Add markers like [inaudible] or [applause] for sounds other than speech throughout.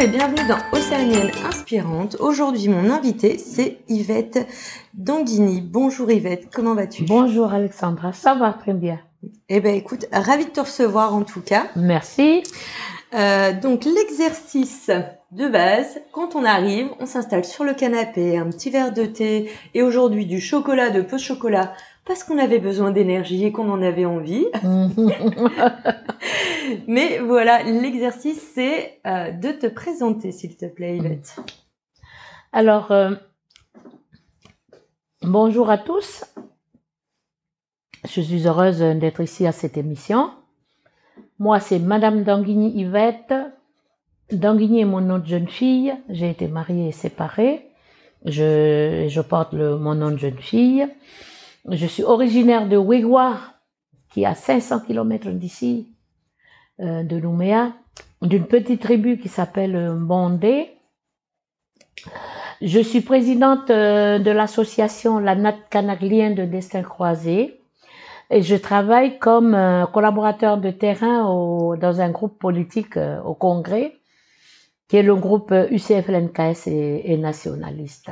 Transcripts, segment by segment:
Et bienvenue dans Océanienne Inspirante. Aujourd'hui, mon invité, c'est Yvette Danguini. Bonjour Yvette, comment vas-tu? Bonjour Alexandra, ça va très bien. Eh ben écoute, ravie de te recevoir en tout cas. Merci. Euh, donc l'exercice de base, quand on arrive, on s'installe sur le canapé, un petit verre de thé et aujourd'hui du chocolat, de peu de chocolat, parce qu'on avait besoin d'énergie et qu'on en avait envie. [laughs] Mais voilà, l'exercice, c'est euh, de te présenter, s'il te plaît, Yvette. Alors, euh, bonjour à tous. Je suis heureuse d'être ici à cette émission. Moi, c'est Madame Danguigny Yvette. Danguigny est mon nom de jeune fille. J'ai été mariée et séparée. Je, je porte le, mon nom de jeune fille. Je suis originaire de Wigwa, qui est à 500 km d'ici, euh, de Nouméa, d'une petite tribu qui s'appelle Bondé. Je suis présidente euh, de l'association La Nat de Destin Croisé et je travaille comme euh, collaborateur de terrain au, dans un groupe politique euh, au Congrès, qui est le groupe UCF-LNKS et, et nationaliste.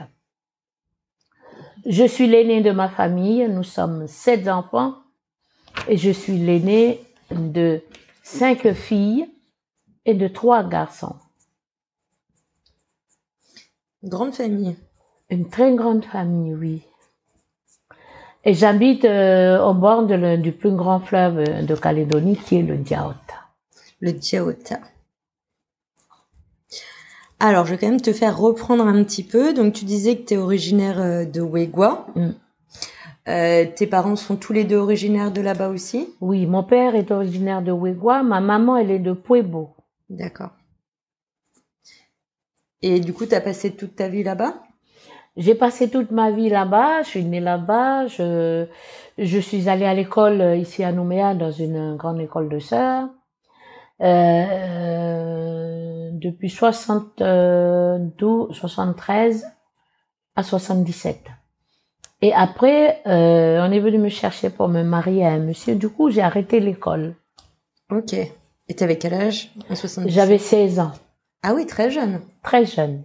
Je suis l'aîné de ma famille, nous sommes sept enfants et je suis l'aîné de cinq filles et de trois garçons. Grande famille. Une très grande famille, oui. Et j'habite euh, au bord de le- du plus grand fleuve de Calédonie qui est le Diaota. Le Diaota. Alors, je vais quand même te faire reprendre un petit peu. Donc, tu disais que tu es originaire euh, de Wegwa. Mm. Euh, tes parents sont tous les deux originaires de là-bas aussi? Oui, mon père est originaire de Wegwa, ma maman elle est de Puebo. D'accord. Et du coup, tu as passé toute ta vie là-bas? J'ai passé toute ma vie là-bas, je suis née là-bas, je, je suis allée à l'école euh, ici à Nouméa dans une grande école de sœurs. Euh, depuis 72, 73 à 77. Et après, euh, on est venu me chercher pour me marier à un monsieur. Du coup, j'ai arrêté l'école. Ok. Et t'avais quel âge En 70 J'avais 16 ans, Ah oui, très jeune. très jeune.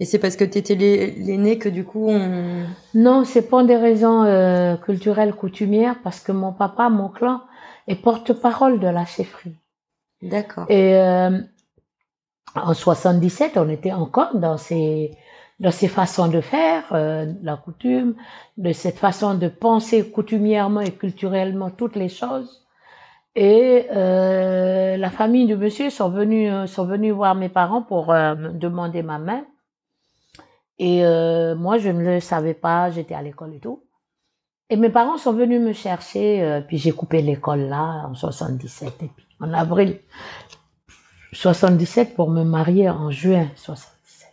Et c'est parce que t'étais l'ai- l'aîné que du coup, on... Non, c'est pour des raisons euh, culturelles coutumières, parce que mon papa, mon clan, est porte-parole de la chefferie. D'accord. Et euh, en 77, on était encore dans ces dans ces façons de faire, euh, la coutume, de cette façon de penser coutumièrement et culturellement toutes les choses. Et euh, la famille du monsieur sont venus sont venus voir mes parents pour euh, me demander ma main. Et moi, je ne le savais pas, j'étais à l'école et tout. Et mes parents sont venus me chercher, euh, puis j'ai coupé l'école là en 77 et puis en avril 77 pour me marier en juin 77.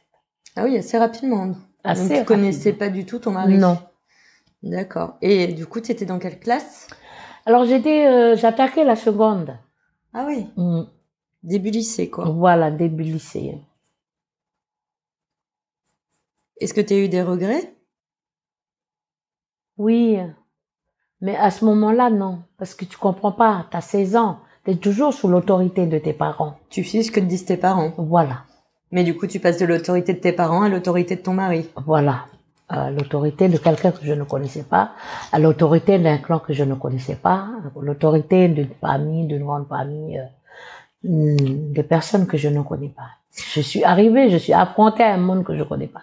Ah oui, assez rapidement. Assez Donc, tu connaissais rapidement. pas du tout ton mari? Non. D'accord. Et du coup, tu étais dans quelle classe? Alors j'étais, euh, j'attaquais la seconde. Ah oui, Mm. début lycée, quoi. Voilà, début lycée. Est-ce que tu as eu des regrets? Oui, mais à ce moment-là, non, parce que tu comprends pas. T'as 16 ans, t'es toujours sous l'autorité de tes parents. Tu fais ce que te disent tes parents. Voilà, Mais du coup, tu passes de l'autorité de tes parents à l'autorité de ton mari. voilà. À l'autorité de quelqu'un que je ne connaissais pas, à l'autorité d'un clan que je ne connaissais pas, à l'autorité d'une famille, d'une grande famille, euh, mm, de personnes que je ne connais pas. Je suis arrivée, je suis affrontée à un monde que je connais pas.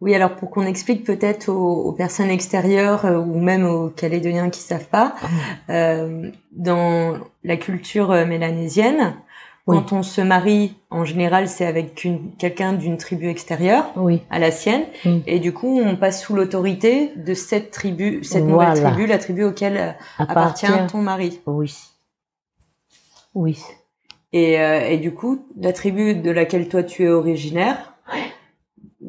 Oui, alors pour qu'on explique peut-être aux, aux personnes extérieures euh, ou même aux Calédoniens qui savent pas, euh, dans la culture euh, mélanésienne, quand on se marie, en général, c'est avec quelqu'un d'une tribu extérieure Oui. à la sienne, Mm. et du coup, on passe sous l'autorité de cette tribu, cette nouvelle tribu, la tribu auquel appartient ton mari. Oui. Oui. Et, euh, et du coup, la tribu de laquelle toi tu es originaire,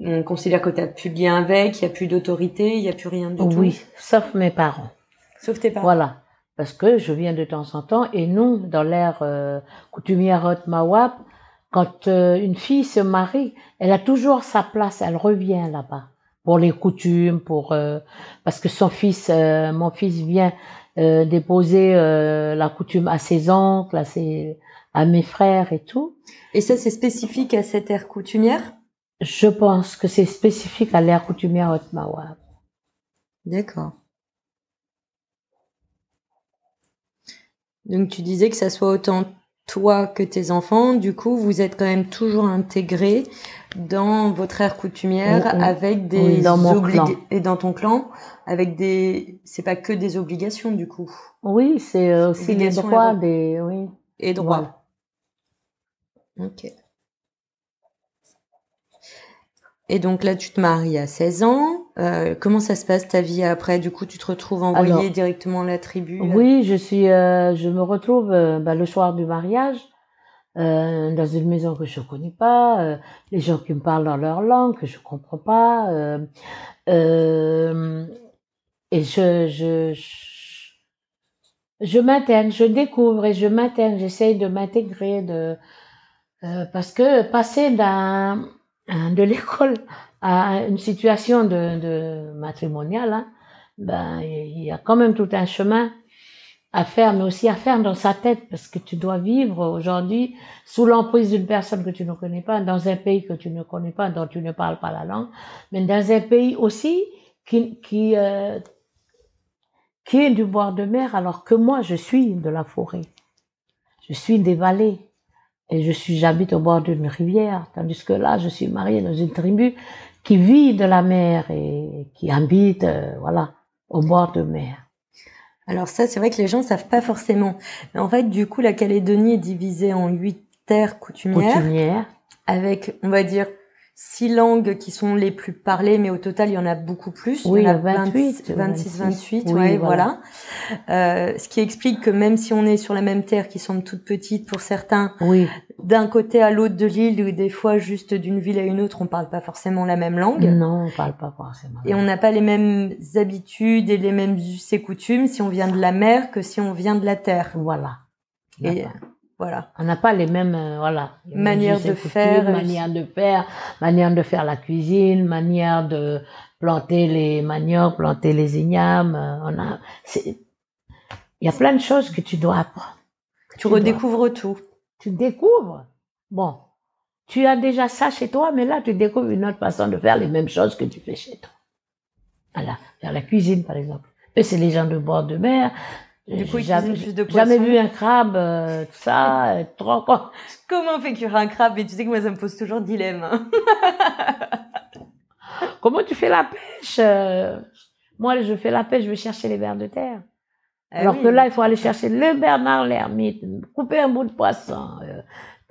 on considère que tu n'as plus de lien avec, il n'y a plus d'autorité, il n'y a plus rien du tout. Oui, sauf mes parents. Sauf tes parents. Voilà. Parce que je viens de temps en temps, et nous, dans l'ère euh, coutumière Mawab, quand euh, une fille se marie, elle a toujours sa place, elle revient là-bas pour les coutumes, pour euh, parce que son fils, euh, mon fils vient euh, déposer euh, la coutume à ses oncles, à ses, à mes frères et tout. Et ça, c'est spécifique à cette ère coutumière? Je pense que c'est spécifique à l'ère coutumière Haute Mawab. D'accord. Donc tu disais que ça soit autant toi que tes enfants, du coup vous êtes quand même toujours intégrés dans votre ère coutumière avec des Oui, dans mon oblig- clan. et dans ton clan avec des c'est pas que des obligations du coup Oui, c'est euh, aussi Obligation droits et droits. des, oui. et droits. Ok. Et donc là, tu te maries à 16 ans. Euh, comment ça se passe ta vie après? Du coup, tu te retrouves envoyé Alors, directement à la tribu là? Oui, je suis, euh, je me retrouve euh, bah, le soir du mariage dans une maison que je connais pas, les gens qui me parlent dans leur langue que je comprends pas, et je, je, je, je m'intègre, je découvre et je m'intègre, j'essaye de m'intégrer, de parce que passer d'un un- de l'école à une situation de, de matrimoniale, hein, ben il y a quand même tout un chemin à faire, mais aussi à faire dans sa tête, parce que tu dois vivre aujourd'hui sous l'emprise d'une personne que tu ne connais pas, dans un pays que tu ne connais pas, dont tu ne parles pas la langue, mais dans un pays aussi qui, qui, euh, qui est du bord de mer, alors que moi, je suis de la forêt. Je suis des vallées. Et je suis, j'habite au bord d'une rivière, tandis que là, je suis mariée dans une tribu qui vit de la mer et qui habite, euh, voilà, au bord de mer. Alors ça, c'est vrai que les gens savent pas forcément. Mais en fait, du coup, la Calédonie est divisée en huit terres coutumières, Coutumière. avec, on va dire, six langues qui sont les plus parlées, mais au total, il y en a beaucoup plus. Oui, il y en a 28, 26, 28, oui, ouais, voilà. voilà. Euh, ce qui explique que même si on est sur la même terre, qui semble toute petite pour certains, Oui, d'un côté à l'autre de l'île, ou des fois juste d'une ville à une autre, on parle pas forcément la même langue. non, on parle pas forcément. Et on n'a pas les mêmes habitudes et les mêmes us et coutumes si on vient de la mer que si on vient de la terre. Voilà. Et voilà. On n'a pas les mêmes, euh, voilà, les mêmes Manière us et de coutumes, faire, euh, manière de faire, manière de faire la cuisine, manière de planter les maniocs, planter les ignames. euh, On a, il y a plein de choses que tu dois apprendre. Tu dois- redécouvres tout. tu découvres. Bon, tu as déjà ça chez toi, mais là, tu découvres une autre façon de faire les mêmes choses que tu fais chez toi. Voilà, faire la cuisine, par exemple. Eux, c'est les gens de bord de mer. Du coup, jamais, plus de jamais vu un crabe, euh, tout ça, euh, trop con. [laughs] Comment cuire un crabe? Et tu sais que moi, ça me pose toujours dilemme. hein. [laughs] Comment tu fais la pêche euh, Moi, je fais la pêche, je vais chercher les vers de terre. Ah Alors oui. que là, il faut aller chercher le Bernard l'ermite, couper un bout de poisson, euh,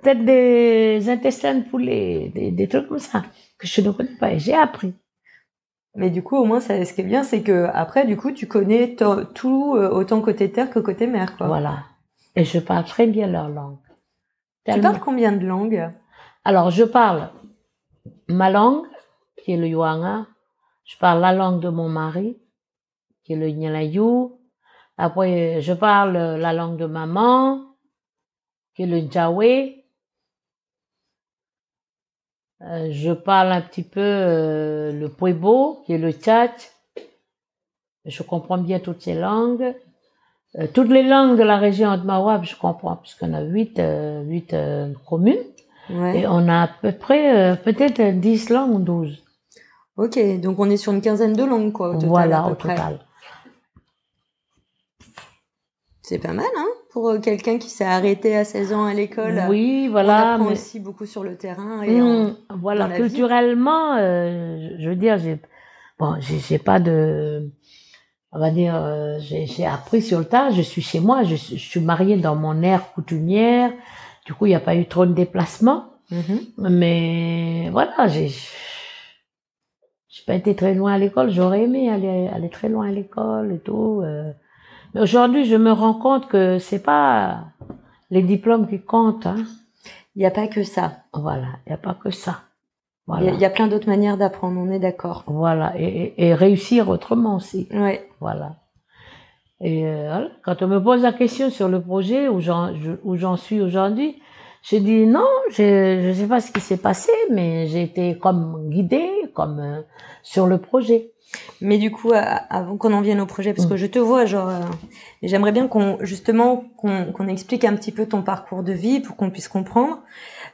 peut-être des intestins de poulet, des, des trucs comme ça, que je ne connais pas et j'ai appris. Mais du coup, au moins, ça, ce qui est bien, c'est que après, du coup, tu connais to- tout euh, autant côté terre que côté mer, quoi. Voilà. Et je parle très bien leur langue. Tu parles combien de langues? Alors, je parle ma langue, qui est le Yuanga. Je parle la langue de mon mari, qui est le Nyalayu. Après, je parle la langue de maman, qui est le Njawe. Euh, je parle un petit peu euh, le Puebo, qui est le Tchatch. Je comprends bien toutes ces langues. Euh, toutes les langues de la région de Mawab, je comprends, puisqu'on a huit, huit communes. Ouais. Et on a à peu près, peut-être 10 langues ou 12. Ok, donc on est sur une quinzaine de langues, quoi, au total. voilà, à peu au près. total. C'est pas mal, hein, pour euh, quelqu'un qui s'est arrêté à 16 ans à l'école. Oui, on voilà. apprend mais- aussi beaucoup sur le terrain. Et en- Hum, voilà, dans la vie. culturellement, euh, je veux dire, j'ai, bon, j'ai, pas de, on va dire, euh, j'ai, appris sur le tas. Je suis chez moi, je, suis- je suis mariée dans mon aire coutumière. Du coup, il n'y a pas eu trop de déplacements. Mhm. Mais voilà, j'ai j'ai pas été très loin à l'école. J'aurais aimé aller, aller très loin à l'école et tout. euh. Mais aujourd'hui, je me rends compte que c'est pas les diplômes qui comptent. Hein. Il n'y a pas que ça. Voilà, il n'y a pas que ça. Il y a- Voilà, il y, a plein d'autres manières d'apprendre, on est d'accord. voilà. Et, et- et réussir autrement aussi. Ouais. Voilà. Et euh, quand on me pose la question sur le projet où j'en je- où j'en suis aujourd'hui, je dis non, je ne sais pas ce qui s'est passé, mais j'ai été comme guidée, comme euh, sur le projet. Mais du coup, à- avant qu'on en vienne au projet, parce que Mm. je te vois, genre, euh, j'aimerais bien qu'on, justement, qu'on explique un petit peu ton parcours de vie pour qu'on puisse comprendre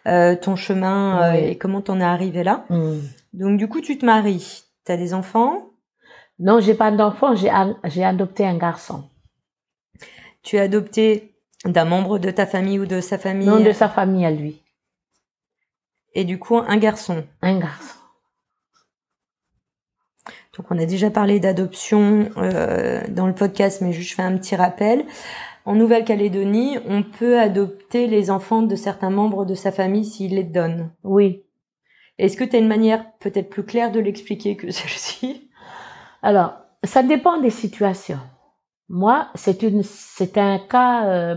euh, ton chemin euh, et comment t'en es arrivé là. Hmm. Donc, du coup, tu te maries, t'as des enfants, Non, j'ai pas d'enfant, j'ai adopté un garçon. tu es adopté d'un membre de ta famille ou de sa famille, Non de sa famille à lui. et du coup, un garçon? Un garçon. Donc on a déjà parlé d'adoption euh, dans le podcast, mais juste je fais un petit rappel. En Nouvelle-Calédonie, on peut adopter les enfants de certains membres de sa famille s'il les donne. Oui. Est-ce que tu as une manière peut-être plus claire de l'expliquer que [laughs] celle-ci? Alors, ça dépend des situations. Moi, c'est une, c'est un cas, euh,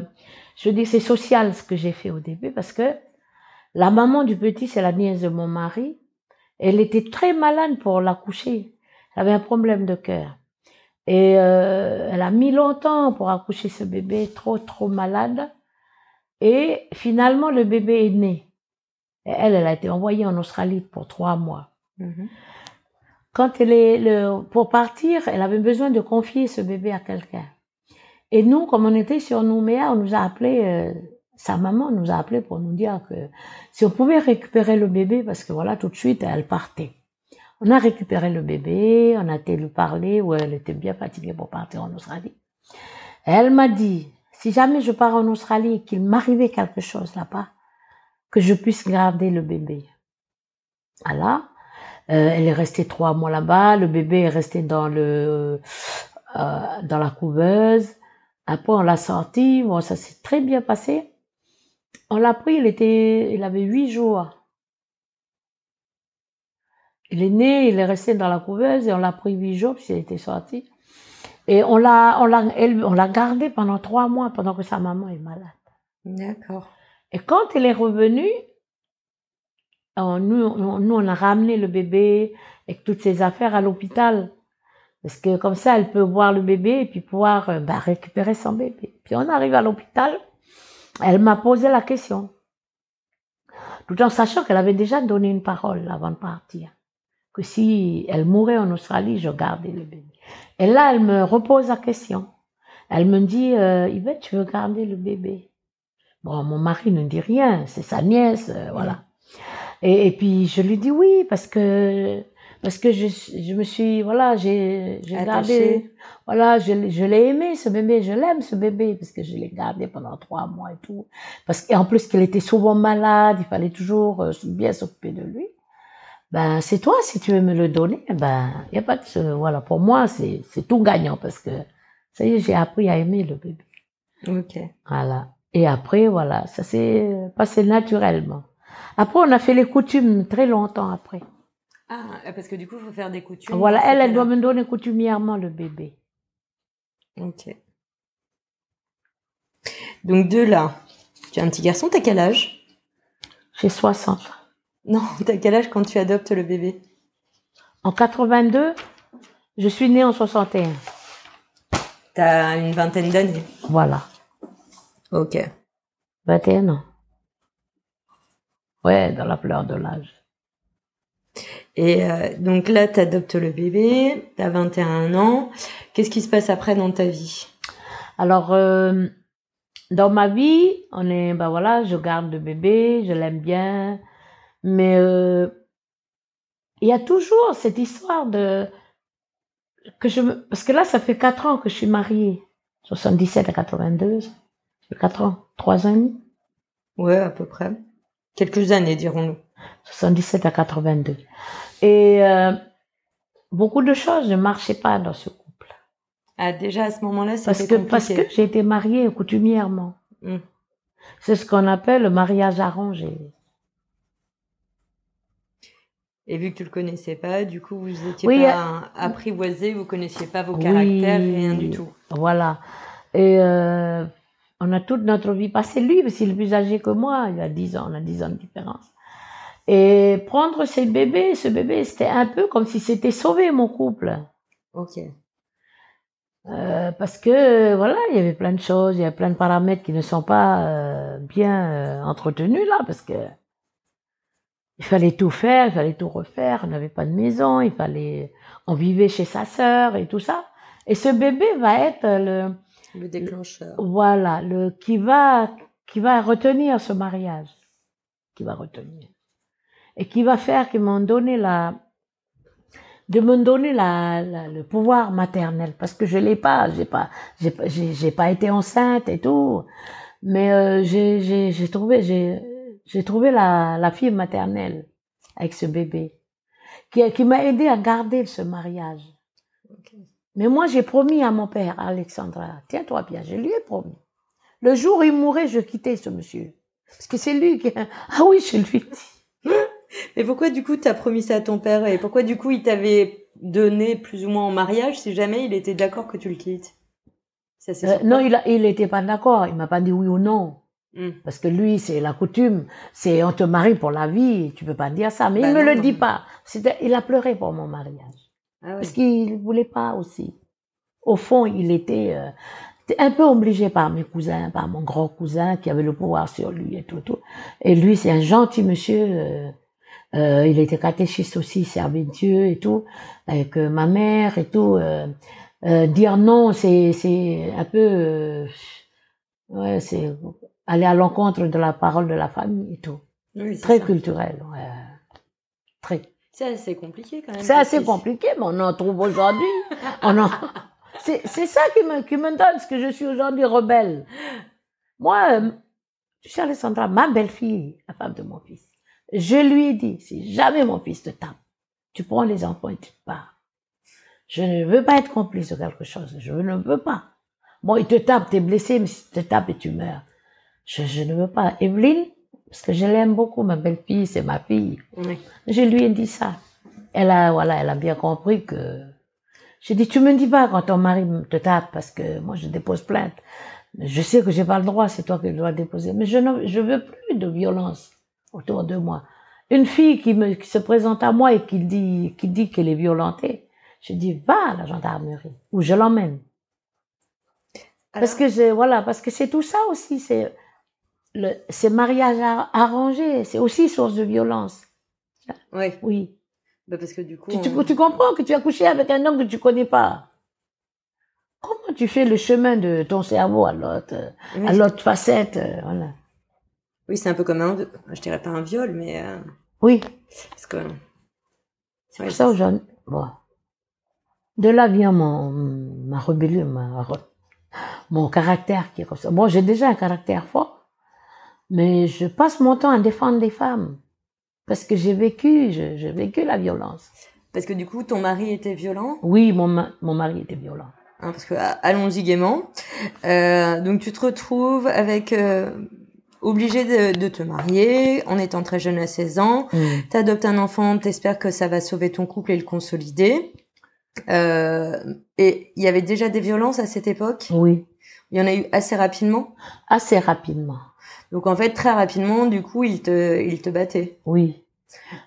je dis c'est social ce que j'ai fait au début parce que la maman du petit, c'est la nièce de mon mari. Elle était très malade pour l'accoucher. Elle avait un problème de cœur. Et euh, elle a mis longtemps pour accoucher ce bébé, trop, trop malade. Et finalement, le bébé est né. Et elle, elle a été envoyée en Australie pour trois mois. Quand elle est le, pour partir, elle avait besoin de confier ce bébé à quelqu'un. Et nous, comme on était sur Nouméa, on nous a appelé, euh, sa maman nous a appelé pour nous dire que si on pouvait récupérer le bébé, parce que voilà, tout de suite, elle partait. On a récupéré le bébé, on a été lui parler, où elle était bien fatiguée pour partir en Australie. Elle m'a dit, si jamais je pars en Australie et qu'il m'arrivait quelque chose là-bas, que je puisse garder le bébé. Voilà. Euh, elle est restée trois mois là-bas. Le bébé est resté dans le euh, dans la couveuse. Après, on l'a sorti. Bon, ça s'est très bien passé. On l'a pris. Il était, il avait huit jours. Il est né. Il est resté dans la couveuse et on l'a pris huit jours puis il était sorti. Et on l'a, on l'a, elle- on l'a gardé pendant trois mois pendant que sa maman est malade. D'accord. Et quand elle est revenue, on- nous, on, nous, on a ramené le bébé avec toutes ses affaires à l'hôpital. Parce que comme ça, elle peut voir le bébé et puis pouvoir euh, bah, récupérer son bébé. Puis on arrive à l'hôpital, elle m'a posé la question. Tout en sachant qu'elle avait déjà donné une parole avant de partir. Que si elle mourait en Australie, je gardais le bébé. Et là, elle me repose la question. Elle me dit, euh, Yvette, tu veux garder le bébé? Bon, mon mari ne dit rien, c'est sa nièce, euh, voilà. Et, et puis je lui dis oui parce que parce que je, je me suis voilà j'ai gardé voilà je, l'ai- je l'ai aimé ce bébé je l'aime ce bébé parce que je l'ai gardé pendant trois mois et tout parce qu'en plus qu'elle était souvent malade il fallait toujours euh, bien s'occuper de lui ben c'est toi si tu veux me le donner ben y a pas de voilà pour moi c'est c'est tout gagnant parce que ça y est j'ai appris à aimer le bébé Ok. voilà. Et après, voilà, ça s'est passé naturellement. Après, on a fait les coutumes très longtemps après. Ah, parce que du coup, il faut faire des coutumes. Voilà, dans elle, elle doit me donner coutumièrement le bébé. Ok. Donc de là, tu as un petit garçon, t'as quel âge? J'ai 60. Non, [laughs] t'as quel âge quand tu adoptes le bébé? En 82, je suis née en 61. T'as une vingtaine d'années. Voilà. Ok. 21 ans. Ouais, dans la fleur de l'âge. Et euh, donc là, tu adoptes le bébé, tu as 21 ans. Qu'est-ce qui se passe après dans ta vie? Alors, euh, dans ma vie, on est, ben voilà, je garde le bébé, je l'aime bien, mais euh, il y a toujours cette histoire de que je parce que là, ça fait quatre ans que je suis mariée, 77 à 82, ça fait quatre ans, trois ans et demi, Ouais, à peu près. Quelques années, dirons-nous. 77 à 82, et euh, beaucoup de choses ne marchaient pas dans ce couple, Ah, déjà à ce moment-là, parce c'était que parce compliqué. que j'ai été mariée coutumièrement. Hmm. C'est ce qu'on appelle le mariage arrangé. Et vu que tu le connaissais pas, du coup, vous étiez pas apprivoisé, vous connaissiez pas vos caractères, rien du tout. Voilà. Et euh, on a toute notre vie passée. Lui, parce qu'il est plus âgé que moi, il a 10 ans, on a 10 ans de différence. Et prendre ce bébé, ce bébé, c'était un peu comme si c'était sauvé mon couple. Ok. Euh, parce que voilà, il y avait plein de choses, il y a plein de paramètres qui ne sont pas euh, bien euh, entretenus là, parce que il fallait tout faire, il fallait tout refaire. On n'avait pas de maison, il fallait, on vivait chez sa sœur et tout ça. Et ce bébé va être le le déclencheur. Voilà, le qui va qui va retenir ce mariage, qui va retenir et qui va faire qu'ils m'ont donné la de me donner la, le pouvoir maternel parce que je l'ai pas, j'ai pas j'ai j'ai pas été enceinte et tout, mais euh, j'ai j'ai trouvé j'ai j'ai trouvé la, la fille maternelle avec ce bébé qui, qui m'a aidé à garder ce mariage. Mais moi, j'ai promis à mon père, Alexandra, tiens-toi bien, je lui ai promis. Le jour où il mourrait, je quittais ce monsieur. Parce que c'est lui qui... [laughs] Ah oui, je lui dit. [laughs] Mais pourquoi du coup tu as promis ça à ton père et pourquoi du coup il t'avait donné plus ou moins en mariage si jamais il était d'accord que tu le quittes? Euh, Non, il n'était il pas d'accord. Il m'a pas dit oui ou non. Hmm. Parce que lui, c'est la coutume, c'est on te marie pour la vie, tu peux pas dire ça. Mais il bah me le dit pas. Il a pleuré pour mon mariage. Ah Parce qu'il voulait pas aussi. Au fond, il était euh, un peu obligé par mes cousins, par mon grand cousin qui avait le pouvoir sur lui et tout. tout. Et lui, c'est un gentil monsieur. Euh, euh, il était catéchiste aussi, servait Dieu et tout, avec ma mère et tout. dire non, c'est c'est un peu ouais, c'est aller à l'encontre de la parole de la famille et tout. Très culturel, ouais. Très. C'est assez compliqué quand même. C'est assez compliqué, mais on en trouve aujourd'hui. en... [laughs] C'est ça qui me, qui me donne ce que je suis aujourd'hui rebelle. Moi, euh, tu sais, Alessandra, ma belle-fille, la femme de mon fils, je lui ai dit, si jamais mon fils te tape, tu prends les enfants et tu te pars. Je ne veux pas être complice de quelque chose. Je ne veux pas. Bon, il te tape, t'es blessé, mais si te tape et tu meurs, je, je ne veux pas. Evelyne, parce que je l'aime beaucoup, ma belle-fille, c'est ma fille. Je lui ai dit ça. Elle a, voilà, elle a bien compris que. J'ai dit, tu me dis pas quand ton mari te tape, parce que moi, je dépose plainte. Je sais que j'ai pas le droit, c'est toi qui dois déposer. Mais je ne, je veux plus de violence autour de moi. Une fille qui me, qui se présente à moi et qui dit, qui dit qu'elle est violentée, je dis, va à la gendarmerie, ou je l'emmène. Parce que je, voilà, parce que c'est tout ça aussi, c'est, le, ces mariages arrangés, c'est aussi source de violence. Oui. Oui. Bah parce que du coup. Tu, tu, comprends que tu as couché avec un homme que tu connais pas. Comment tu fais le chemin de ton cerveau à l'autre, à l'autre facette, euh, voilà. Oui, c'est un peu comme un, je dirais pas un viol, mais. Euh, oui. Parce que. C'est pour ça aujourd'hui. Bon. De là vient mon, ma rébellion, ma, mon caractère qui est comme ça. Bon, j'ai déjà un caractère fort. Mais je passe mon temps à défendre les femmes. Parce que j'ai vécu, j'ai vécu la violence. Parce que du coup, ton mari était violent? Oui, mon, mon mari était violent. Hein, parce que allons-y gaiement. Euh, donc tu te retrouves avec euh, obligé de, de, te marier en étant très jeune à 16 ans. Mm. Tu adoptes un enfant, t'espères que ça va sauver ton couple et le consolider. Euh, et il y avait déjà des violences à cette époque? Oui. Il y en a eu assez rapidement? Assez rapidement. Donc en fait, très rapidement, du coup, il te, il te battait. Oui.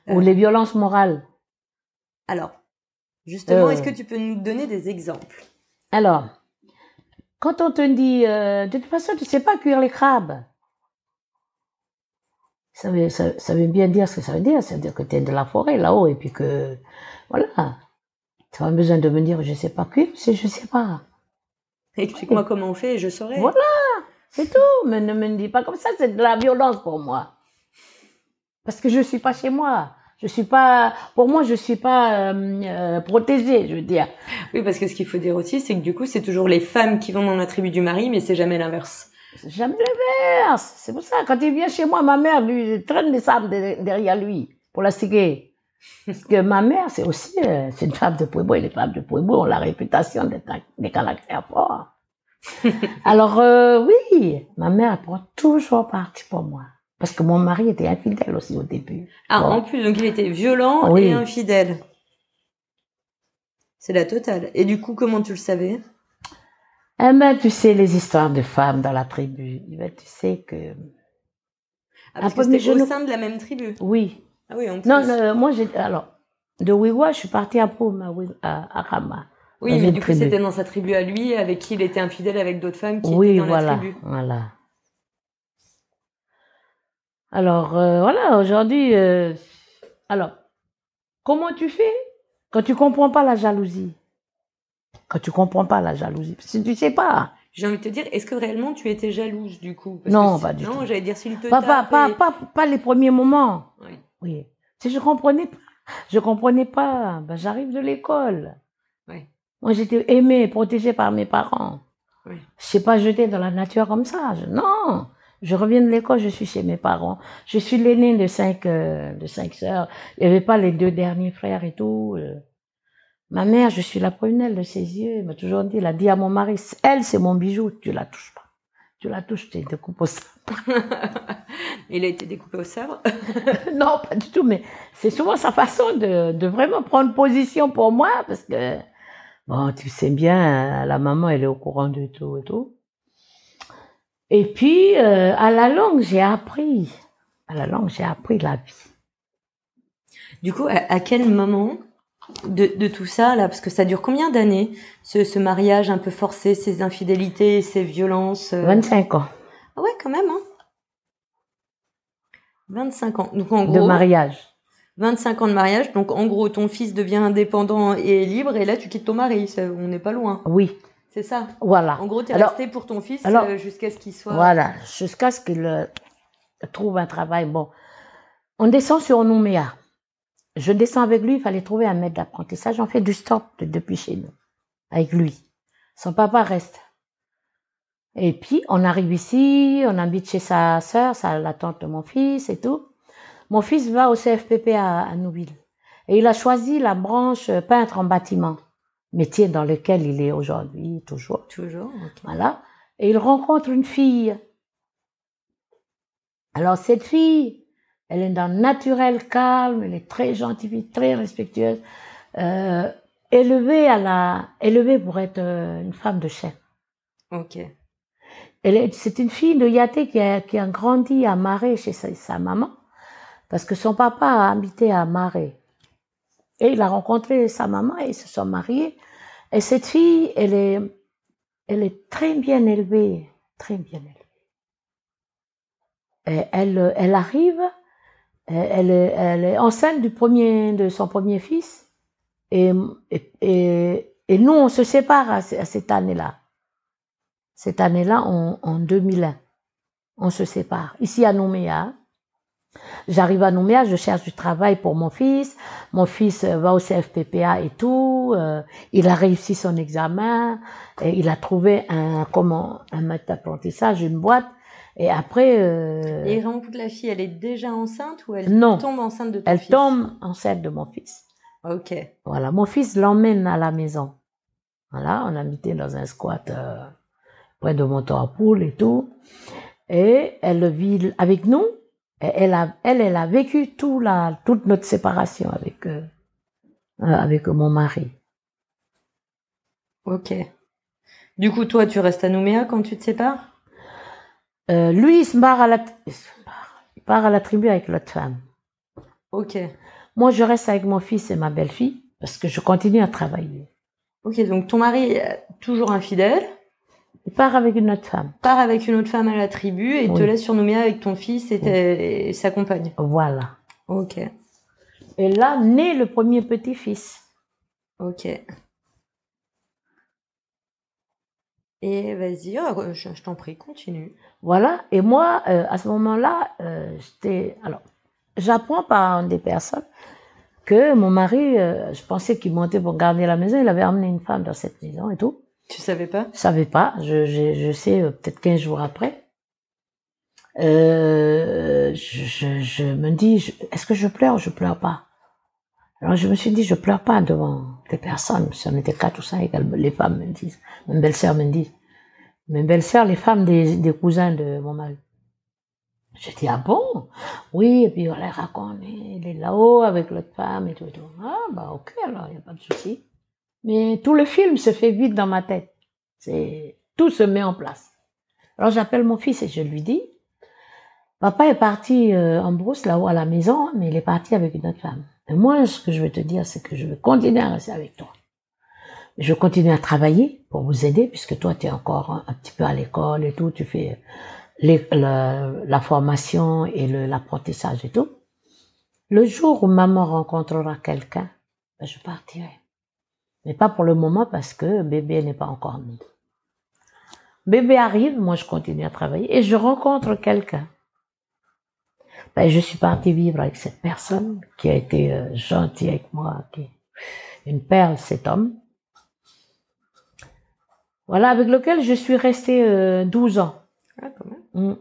Ou euh. les violences morales. Alors, justement, est-ce euh. que tu peux nous donner des exemples? Alors, quand on te dit, euh, de toute façon, tu sais pas cuire les crabes. Ça veut, ça, veut bien dire ce que ça veut dire. Ça veut dire que tu es de la forêt là-haut et puis que, voilà. Tu pas besoin de me dire, je sais pas cuire, c'est je sais pas. Explique-moi comment on fait et je saurai. Voilà. C'est tout. Mais ne me dis pas comme ça, c'est de la violence pour moi. Parce que je suis pas chez moi. Je suis pas, pour moi, je suis pas euh, euh, protégée, je veux dire. Oui, parce que ce qu'il faut dire aussi, c'est que du coup, c'est toujours les femmes qui vont dans la tribu du mari, mais c'est jamais l'inverse. Jamais l'inverse. C'est pour ça, quand il vient chez moi, ma mère lui traîne des sables derrière lui pour la ciguer. Parce que ma mère, c'est aussi, euh, c'est une femme de Pueblo, et les femmes de Pueblo ont la réputation d'être des caractères forts. [laughs] Alors euh, oui, ma mère prend toujours parti pour moi. Parce que mon mari était infidèle aussi au début. Ah, en plus, donc il était violent Oui. et infidèle. C'est la totale. Et du coup, comment tu le savais? Eh ben, tu sais, les histoires de femmes dans la tribu. Eh ben, tu sais que... ah, Parce Un que c'était je au sein de la même tribu. Oui. Ah oui, en plus. Non, non, moi, j'ai... Alors, de Wiwa, je suis partie à Poum, à, à Rama. Oui, mais du coup, c'était dans sa tribu à lui, avec qui il était infidèle avec d'autres femmes qui Oui, étaient dans voilà. la tribu. Voilà. Alors, euh, voilà, aujourd'hui... euh, Alors, comment tu fais quand tu comprends pas la jalousie? Quand tu comprends pas la jalousie Si tu sais pas... J'ai envie de te dire, est-ce que réellement tu étais jalouse du coup? Parce Non, que pas du Non, tout. j'allais dire s'il te Pas, pas, pas, et- pas, pas les premiers moments. Oui. Oui. Si je comprenais pas, je comprenais pas. Ben, j'arrive de l'école. Moi, j'étais aimée, protégée par mes parents. Oui. Je sais pas jeter dans la nature comme ça. Je- non. Je reviens de l'école, je suis chez mes parents. Je suis l'aînée de cinq, euh, de cinq sœurs. Il n'y avait pas les deux derniers frères et tout. euh. Ma mère, je suis la prunelle de ses yeux. Elle m'a toujours dit, elle a dit à mon mari, elle, c'est mon bijou, tu la touches pas. Tu la touches, tu te coupes au sang. [laughs] il a été découpé au sabre. [laughs] non, pas du tout, mais c'est souvent sa façon de, de vraiment prendre position pour moi, parce que, bon, tu sais bien, la maman, elle est au courant de tout et tout. Et puis, euh, à la longue, j'ai appris, à la longue, j'ai appris la vie. Du coup, à, à quel moment de, de tout ça, là, parce que ça dure combien d'années, ce, ce mariage un peu forcé, ces infidélités, ces violences euh? 25 ans Ah ouais, quand même, hein 25 ans. Donc en de gros, mariage. 25 ans de mariage. Donc en gros, ton fils devient indépendant et libre, et là tu quittes ton mari. Ça, on n'est pas loin. Oui, C'est ça. voilà. En gros, t'es Alors- resté pour ton fils alors- euh, jusqu'à ce qu'il soit. Voilà, jusqu'à ce qu'il euh, trouve un travail. Bon, on descend sur Nouméa. Je descends avec lui, il fallait trouver un maître d'apprentissage. On fait du stop de- depuis chez nous, avec lui. Son papa reste. Et puis, on arrive ici, on habite chez sa sœur, sa, la tante de mon fils et tout. Mon fils va au CFPP à, à Nouville. Et il a choisi la branche peintre en bâtiment, métier dans lequel il est aujourd'hui, toujours. Toujours. ok. Voilà. Et il rencontre une fille. Alors, cette fille, elle est dans le naturel calme, elle est très gentille, très respectueuse, euh, élevée à la, élevée pour être euh, une femme de chef. Ok. C'est une fille de Yaté qui a, qui a grandi à Marais chez sa, sa maman, parce que son papa a habité à Marais. Et il a rencontré sa maman et ils se sont mariés. Et cette fille, elle est, elle est très bien élevée, très bien élevée. Et elle, elle arrive, elle est, elle est enceinte du premier, de son premier fils. Et, et, nous, on se sépare à, ce- à cette année-là. Cette année-là, en 2001, on se sépare. Ici à Nouméa, j'arrive à Nouméa, je cherche du travail pour mon fils. Mon fils euh, va au CFPPA et tout. euh, il a réussi son examen. Et il a trouvé un, comment, un maître d'apprentissage, une boîte. Et après, euh, Et rencontre la fille, elle est déjà enceinte ou elle Non. tombe enceinte de ton elle fils? tombe enceinte de mon fils. Ok. Voilà, mon fils l'emmène à la maison. Voilà, on habitait dans un squat euh, près de Montour-à-Poule et tout. Et elle vit avec nous. Elle, a, elle, elle a vécu tout la, toute notre séparation avec, euh, euh, avec mon mari. Ok. Du coup, toi, tu restes à Nouméa quand tu te sépares? Euh, lui, il se barre à la, il se barre- il part à la tribu avec l'autre femme. Ok. Moi, je reste avec mon fils et ma belle-fille parce que je continue à travailler. Ok, donc ton mari est toujours infidèle, Il part avec une autre femme. part avec une autre femme à la tribu et te laisse sur Nouméa avec ton fils et, sa compagne. Voilà. Ok. Et là, naît le premier petit-fils. Ok. Et vas-y, euh, je, je t'en prie, continue. Voilà. Et moi, euh, à ce moment-là, euh, j'étais. Alors, j'apprends par des personnes que mon mari, euh, je pensais qu'il montait pour garder la maison. Il avait amené une femme dans cette maison et tout. Tu savais pas? Je savais pas. Je, je, je sais euh, peut-être 15 jours après. Euh, je, je, je me dis, je- est-ce que je pleure ou je pleure pas? Alors je me suis dit, je pleure pas devant des personnes. Si on quatre ou cinq, les femmes me disent, ma belle-sœur me dit. mes belles-sœurs, les femmes des, des cousins de mon mari. J'ai dit, ah bon? Oui, et puis on leur raconte, il est là-haut avec l'autre femme et tout, et tout. Ah, bah ok, alors, il n'y a pas de souci. Mais tout le film se fait vite dans ma tête. C'est Tout se met en place. Alors j'appelle mon fils et je lui dis, papa est parti euh, en brousse là-haut à la maison, mais il est parti avec une autre femme. Et moi, ce que je veux te dire, c'est que je veux continuer à rester avec toi. Je continue à travailler pour vous aider, puisque toi, tu es encore un, petit peu à l'école et tout, tu fais les- le- la formation et l'apprentissage et tout. Le jour où maman rencontrera quelqu'un, ben, je partirai. Mais pas pour le moment parce que bébé n'est pas encore né. Bébé arrive, moi je continue à travailler et je rencontre quelqu'un. Ben, je suis partie vivre avec cette personne qui a été euh, gentille avec moi, qui est une perle, cet homme. Voilà, avec lequel je suis restée euh, 12 ans. Ah, quand même. Mm.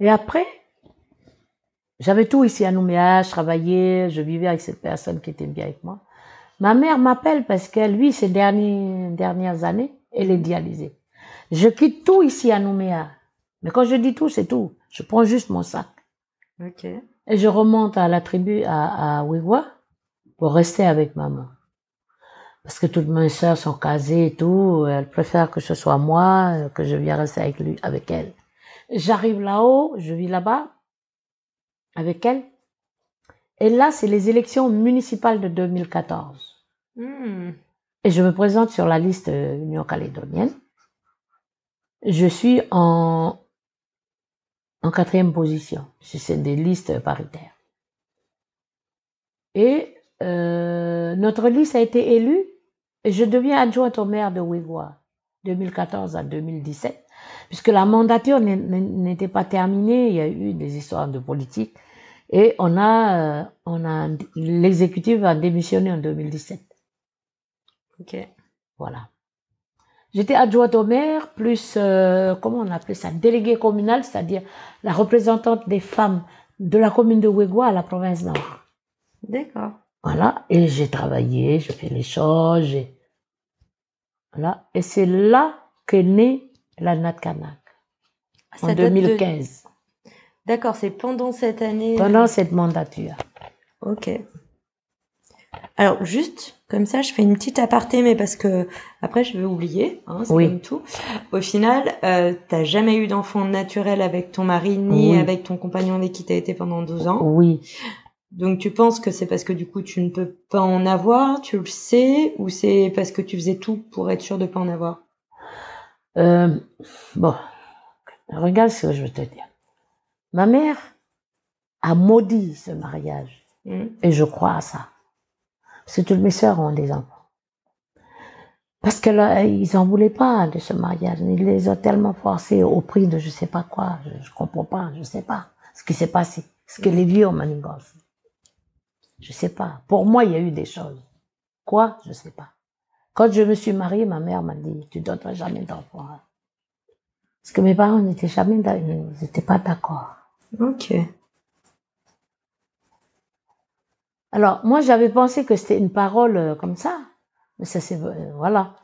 Et après, j'avais tout ici à Nouméa, je travaillais, je vivais avec cette personne qui était bien avec moi. Ma mère m'appelle parce que lui, ces derniers, dernières années, elle est dialysée. Je quitte tout ici à Nouméa. Mais quand je dis tout, c'est tout. Je prends juste mon sac. Et je remonte à la tribu à, à pour rester avec maman. Parce que toutes mes sœurs sont casées et tout. Elles préfèrent que ce soit moi, que je vienne rester avec lui, avec elle. J'arrive là-haut, je vis là-bas avec elle. Et là, c'est les élections municipales de 2014. Hmm. Et je me présente sur la liste euh, Union calédonienne. Je suis en, en quatrième position. C'est des listes paritaires. Et euh, notre liste a été élue et je deviens adjointe au maire de Ouigoua 2014 à 2017, puisque la mandature n'était pas terminée, il y a eu des histoires de politique et on a, euh, on a l'exécutif a démissionné en 2017. Ok. Voilà. J'étais adjointe au maire, plus, euh, comment on appelait ça, déléguée communale, c'est-à-dire la représentante des femmes de la commune de Ouégoua à la province Nord. D'accord. Voilà. Et j'ai travaillé, je fais les choses. j'ai- Voilà. Et c'est là qu'est née la Natkanak, Ça en date de- 2015, D'accord, c'est pendant cette année. pendant cette mandature. Ok. Alors juste comme ça, je fais une petite aparté, mais parce que après je vais oublier, hein, c'est Oui. comme tout. Au final, euh, t'as jamais eu d'enfant naturel avec ton mari ni Oui. avec ton compagnon avec qui t'as été pendant 12 ans. Oui. Donc tu penses que c'est parce que du coup tu ne peux pas en avoir, tu le sais, ou c'est parce que tu faisais tout pour être sûr de pas en avoir? Euh, bon, regarde ce que je veux te dire. Ma mère a maudit ce mariage. Hmm. Et je crois à ça. Parce que toutes mes sœurs ont des enfants. Parce que là, ils en voulaient pas de ce mariage. Ils les ont tellement forcés au prix de je sais pas quoi. Je, je comprends pas, je sais pas ce qui s'est passé. Ce que les vieux ont manigancé. Je sais pas. Pour moi, il y a eu des choses. Quoi? Je sais pas. Quand je me suis mariée, ma mère m'a dit, tu donneras jamais d'enfant. hein. Parce que mes parents n'étaient jamais, n'étaient pas d'accord. Ok. Alors, moi, j'avais pensé que c'était une parole euh, comme ça. Mais ça, c'est, euh, voilà.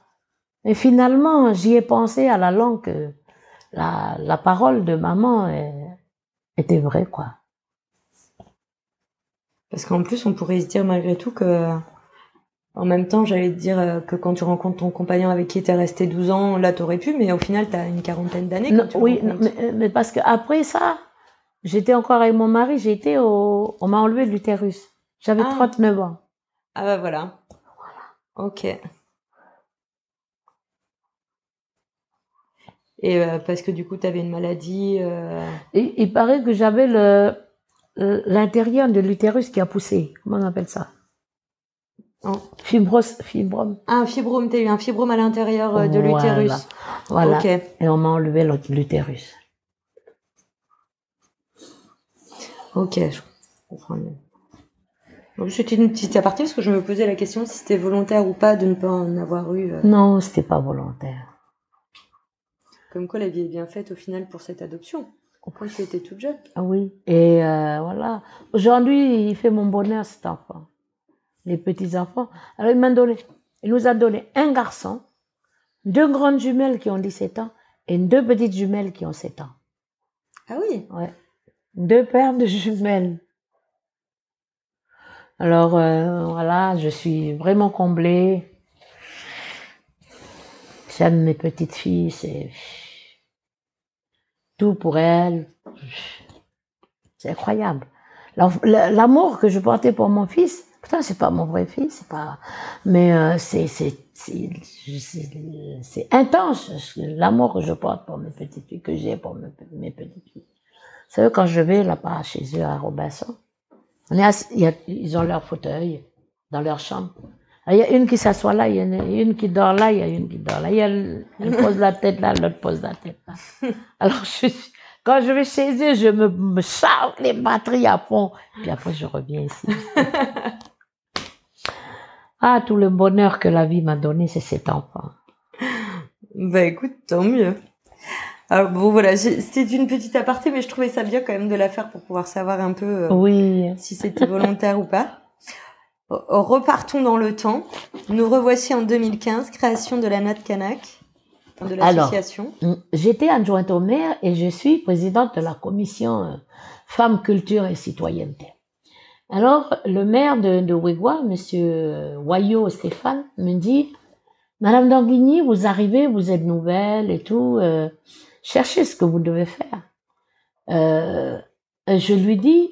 Mais finalement, j'y ai pensé à la langue que la, la parole de maman euh, était vraie, quoi. Parce qu'en plus, on pourrait se dire malgré tout que, en même temps, j'allais te dire euh, que quand tu rencontres ton compagnon avec qui t'es resté 12 ans, là t'aurais pu, mais au final, t'as une quarantaine d'années. Tu oui, non, mais, mais parce que après ça, j'étais encore avec mon mari, j'étais au, on m'a enlevé l'utérus. J'avais Ah. 39 ans. Ah bah voilà. Ok. Et euh, parce que du coup, t'avais une maladie. euh, Et il paraît que j'avais le- l'intérieur de l'utérus qui a poussé. Comment on appelle ça? Oh. Fibrose, fibrome. Un fibrome, t'as eu un fibrome à l'intérieur euh, de Voilà. l'utérus. Voilà. Ok. Et on m'a enlevé l'utérus. Ok, je comprends mieux. C'était une petite aparté parce que je me posais la question si c'était volontaire ou pas de ne pas en avoir eu. euh. Non, c'était pas volontaire. Comme quoi la vie est bien faite au final pour cette adoption. Au point que tu étais toute jeune. Ah oui. Et euh, voilà. Aujourd'hui, il fait mon bonheur, cet enfant. Les petits enfants. Alors, il m'a donné, il nous a donné un garçon deux grandes jumelles qui ont 17 ans et deux petites jumelles qui ont 7 ans. Ah oui? Ouais. Deux paires de [laughs] jumelles. Alors euh, voilà, je suis vraiment comblée. J'aime mes petites filles, c'est tout pour elles. C'est incroyable. L'amour que je portais pour mon fils, putain, c'est pas mon vrai fils, c'est pas, mais euh, c'est intense l'amour que je porte pour mes petites filles, que j'ai pour mes, mes petites filles. Vous savez, quand je vais là-bas chez eux à Robinson, on est assis- ils ont leur fauteuil dans leur chambre. Il y a une qui s'assoit là, il y en a une qui dort là, il y a une qui dort là. Elle pose la tête là, l'autre pose la tête là. [laughs] Alors, je quand je vais chez eux, je me, me charge les batteries à fond. Puis après, je reviens ici. [laughs] ah, tout le bonheur que la vie m'a donné, c'est cet enfant. Bah écoute, tant mieux. Alors bon voilà, c'était une petite aparté, mais je trouvais ça bien quand même de la faire pour pouvoir savoir un peu euh, Oui. si c'était volontaire ou pas. Repartons dans le temps. Nous revoici en 2015, création de la NAT Canac, de l'association. J'étais adjointe au maire et je suis présidente de la commission euh, Femmes, Culture et Citoyenneté. Alors, le maire de, de monsieur Wayo Stéphane, me dit, Madame Danguigny, vous arrivez, vous êtes nouvelle et tout, euh, cherchez ce que vous devez faire. Euh, je lui dis,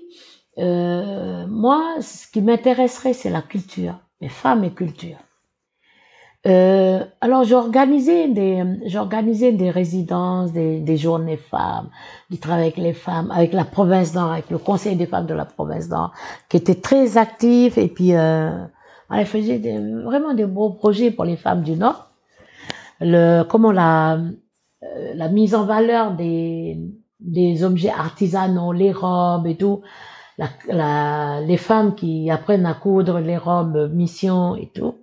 euh, moi, ce qui m'intéresserait, c'est la culture, les femmes et culture. Euh, alors j'ai organisé des j'ai organisé des résidences, des, des journées femmes, du travail avec les femmes, avec la province Nord, avec le conseil des femmes de la province Nord, qui était très actif et puis euh, elle faisait des- vraiment des beaux projets pour les femmes du Nord. Le comment la euh, la mise en valeur des des objets artisanaux, les robes et tout, la, la, les femmes qui apprennent à coudre les robes mission et tout.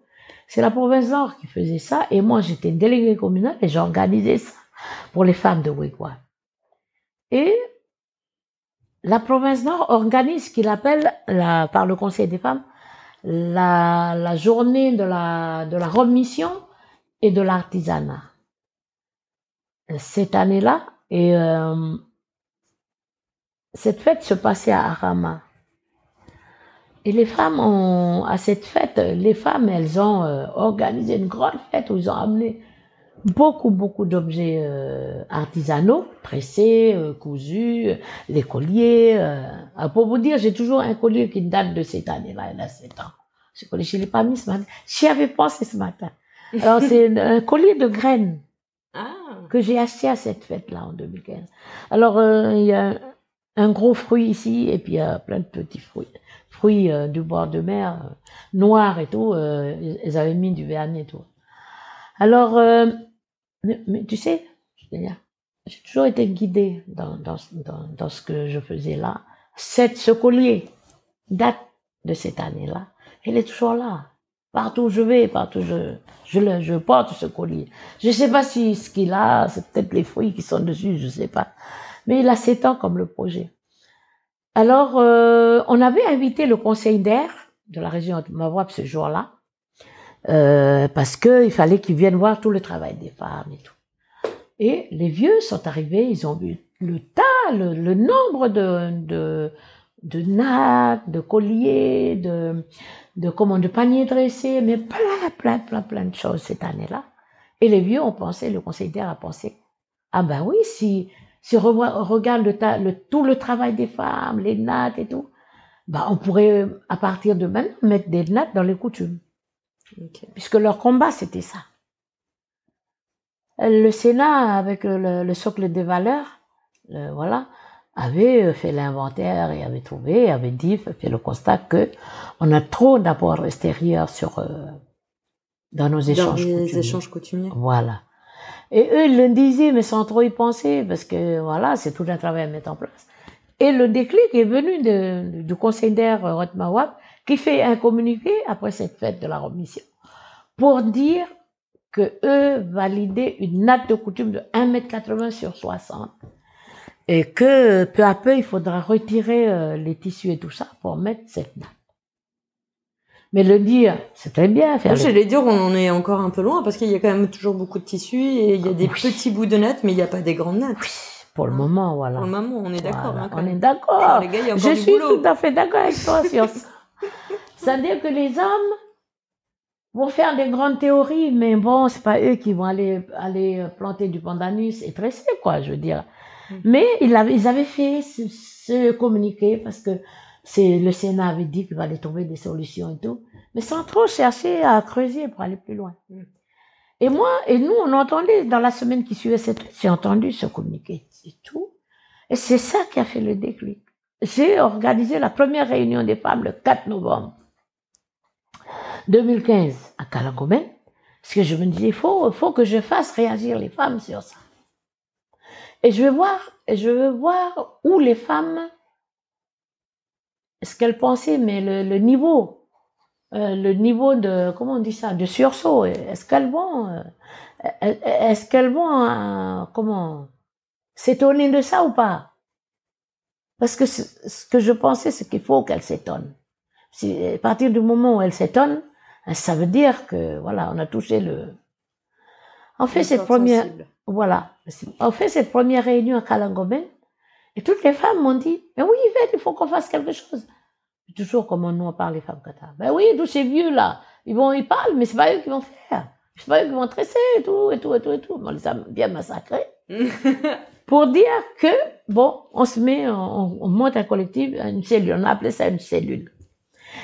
C'est la province Nord qui faisait ça et moi j'étais déléguée communale et j'organisais ça pour les femmes de Wigwam. Et la province Nord organise ce qu'il appelle par le Conseil des femmes la, la journée de la, de la remission et de l'artisanat. Cette année-là, et euh, cette fête se passait à Arama. Et les femmes ont, à cette fête, les femmes, elles ont euh, organisé une grande fête où ils ont amené beaucoup, beaucoup d'objets euh, artisanaux, tressés, euh, cousus, euh, les colliers. euh. Ah, pour vous dire, j'ai toujours un collier qui date de cette année-là, il a 7 ans. Ce collier, je ne l'ai pas mis ce matin. J'y avais pensé ce matin. Alors, [laughs] c'est un collier de graines Ah, que j'ai acheté à cette fête-là en 2015. Alors, euh, il y a un gros fruit ici et puis il y a plein de petits fruits. Fruits euh, du bord de mer, euh, noirs et tout. euh, ils, ils avaient mis du vernis et tout. Alors, euh, mais, mais tu sais, j'ai toujours été guidée dans, dans, dans, dans ce que je faisais là. Cette, ce collier date de cette année-là. Il est toujours là. Partout où je vais, partout où je, je, le, je porte ce collier. Je sais pas si ce qu'il a, c'est peut-être les fruits qui sont dessus, je sais pas. Mais il a 7 ans comme le projet. Alors, euh, on avait invité le conseil d'air de la région de Mawab ce jour-là, euh, parce qu'il fallait qu'ils viennent voir tout le travail des femmes et tout. Et les vieux sont arrivés, ils ont vu le tas, le, nombre de, de, de nattes, de colliers, de, de, comment, de paniers dressés, mais plein, plein, plein, plein de choses cette année-là. Et les vieux ont pensé, le conseil d'air a pensé, ah ben oui, si, si on regarde le, ta- le, tout le travail des femmes, les nattes et tout, bah on pourrait, à partir de maintenant, mettre des nattes dans les coutumes. Puisque leur combat, c'était ça. Le Sénat, avec le, le socle des valeurs, euh, voilà, avait fait l'inventaire et avait trouvé, avait dit, fait le constat que on a trop d'apports extérieurs sur, euh, dans nos Dans échanges. les coutumiers. échanges coutumiers. Voilà. Et eux, ils le disaient, mais sans trop y penser, parce que voilà, c'est tout un travail à mettre en place. Et le déclic est venu du conseil d'air Rotmawab, qui fait un communiqué après cette fête de la remission, pour dire que eux validaient une natte de coutume de 1m80 sur 60, et que peu à peu, il faudra retirer euh, les tissus et tout ça pour mettre cette natte. Mais le dire, c'est très bien. Faire j'allais dire, on en est encore un peu loin parce qu'il y a quand même toujours beaucoup de tissus et il y a des petits bouts de nattes, mais il n'y a pas des grandes nattes. Pour le moment, voilà. Pour le moment, on est d'accord. Voilà, hein, on est d'accord. Les Je suis boulot. tout à fait d'accord avec toi sur ça. [laughs] C'est-à-dire que les hommes vont faire des grandes théories, mais bon, c'est pas eux qui vont aller, aller planter du pandanus et tresser, quoi, je veux dire. Mm. Mais ils avaient, ils avaient fait ce, ce communiqué parce que c'est, le Sénat avait dit qu'il fallait trouver des solutions et tout, mais sans trop chercher à creuser pour aller plus loin. Mm. Et moi, et nous, on entendait, dans la semaine qui suivait cette, j'ai entendu ce communiqué et tout. Et c'est ça qui a fait le déclic. J'ai organisé la première réunion des femmes le 4 novembre 2015 à Calangomène, parce que je me disais, il faut, faut que je fasse réagir les femmes sur ça. Et je veux voir, je veux voir où les femmes, ce qu'elles pensaient, mais le, le niveau, euh, le niveau de, comment on dit ça, de sursaut, est-ce qu'elles vont, euh, est-ce qu'elles vont, euh, comment, s'étonner de ça ou pas? Parce que ce, que je pensais, c'est qu'il faut qu'elles s'étonnent. Si, à partir du moment où elles s'étonnent, ça veut dire que voilà, on a touché le. On fait cette première, sensible. voilà, on fait cette première réunion à Kalangobin et toutes les femmes m'ont dit, mais oui Yvette, il faut qu'on fasse quelque chose. Toujours comment nous on parle les femmes Qatar. Ben oui, tous ces vieux là, ils vont, ils parlent, mais c'est pas eux qui vont faire. C'est pas eux qui vont tresser et tout, et tout, et tout, et tout. On les a bien massacrés pour dire que, bon, on se met, on, on monte un collectif, une cellule, on a appelé ça une cellule.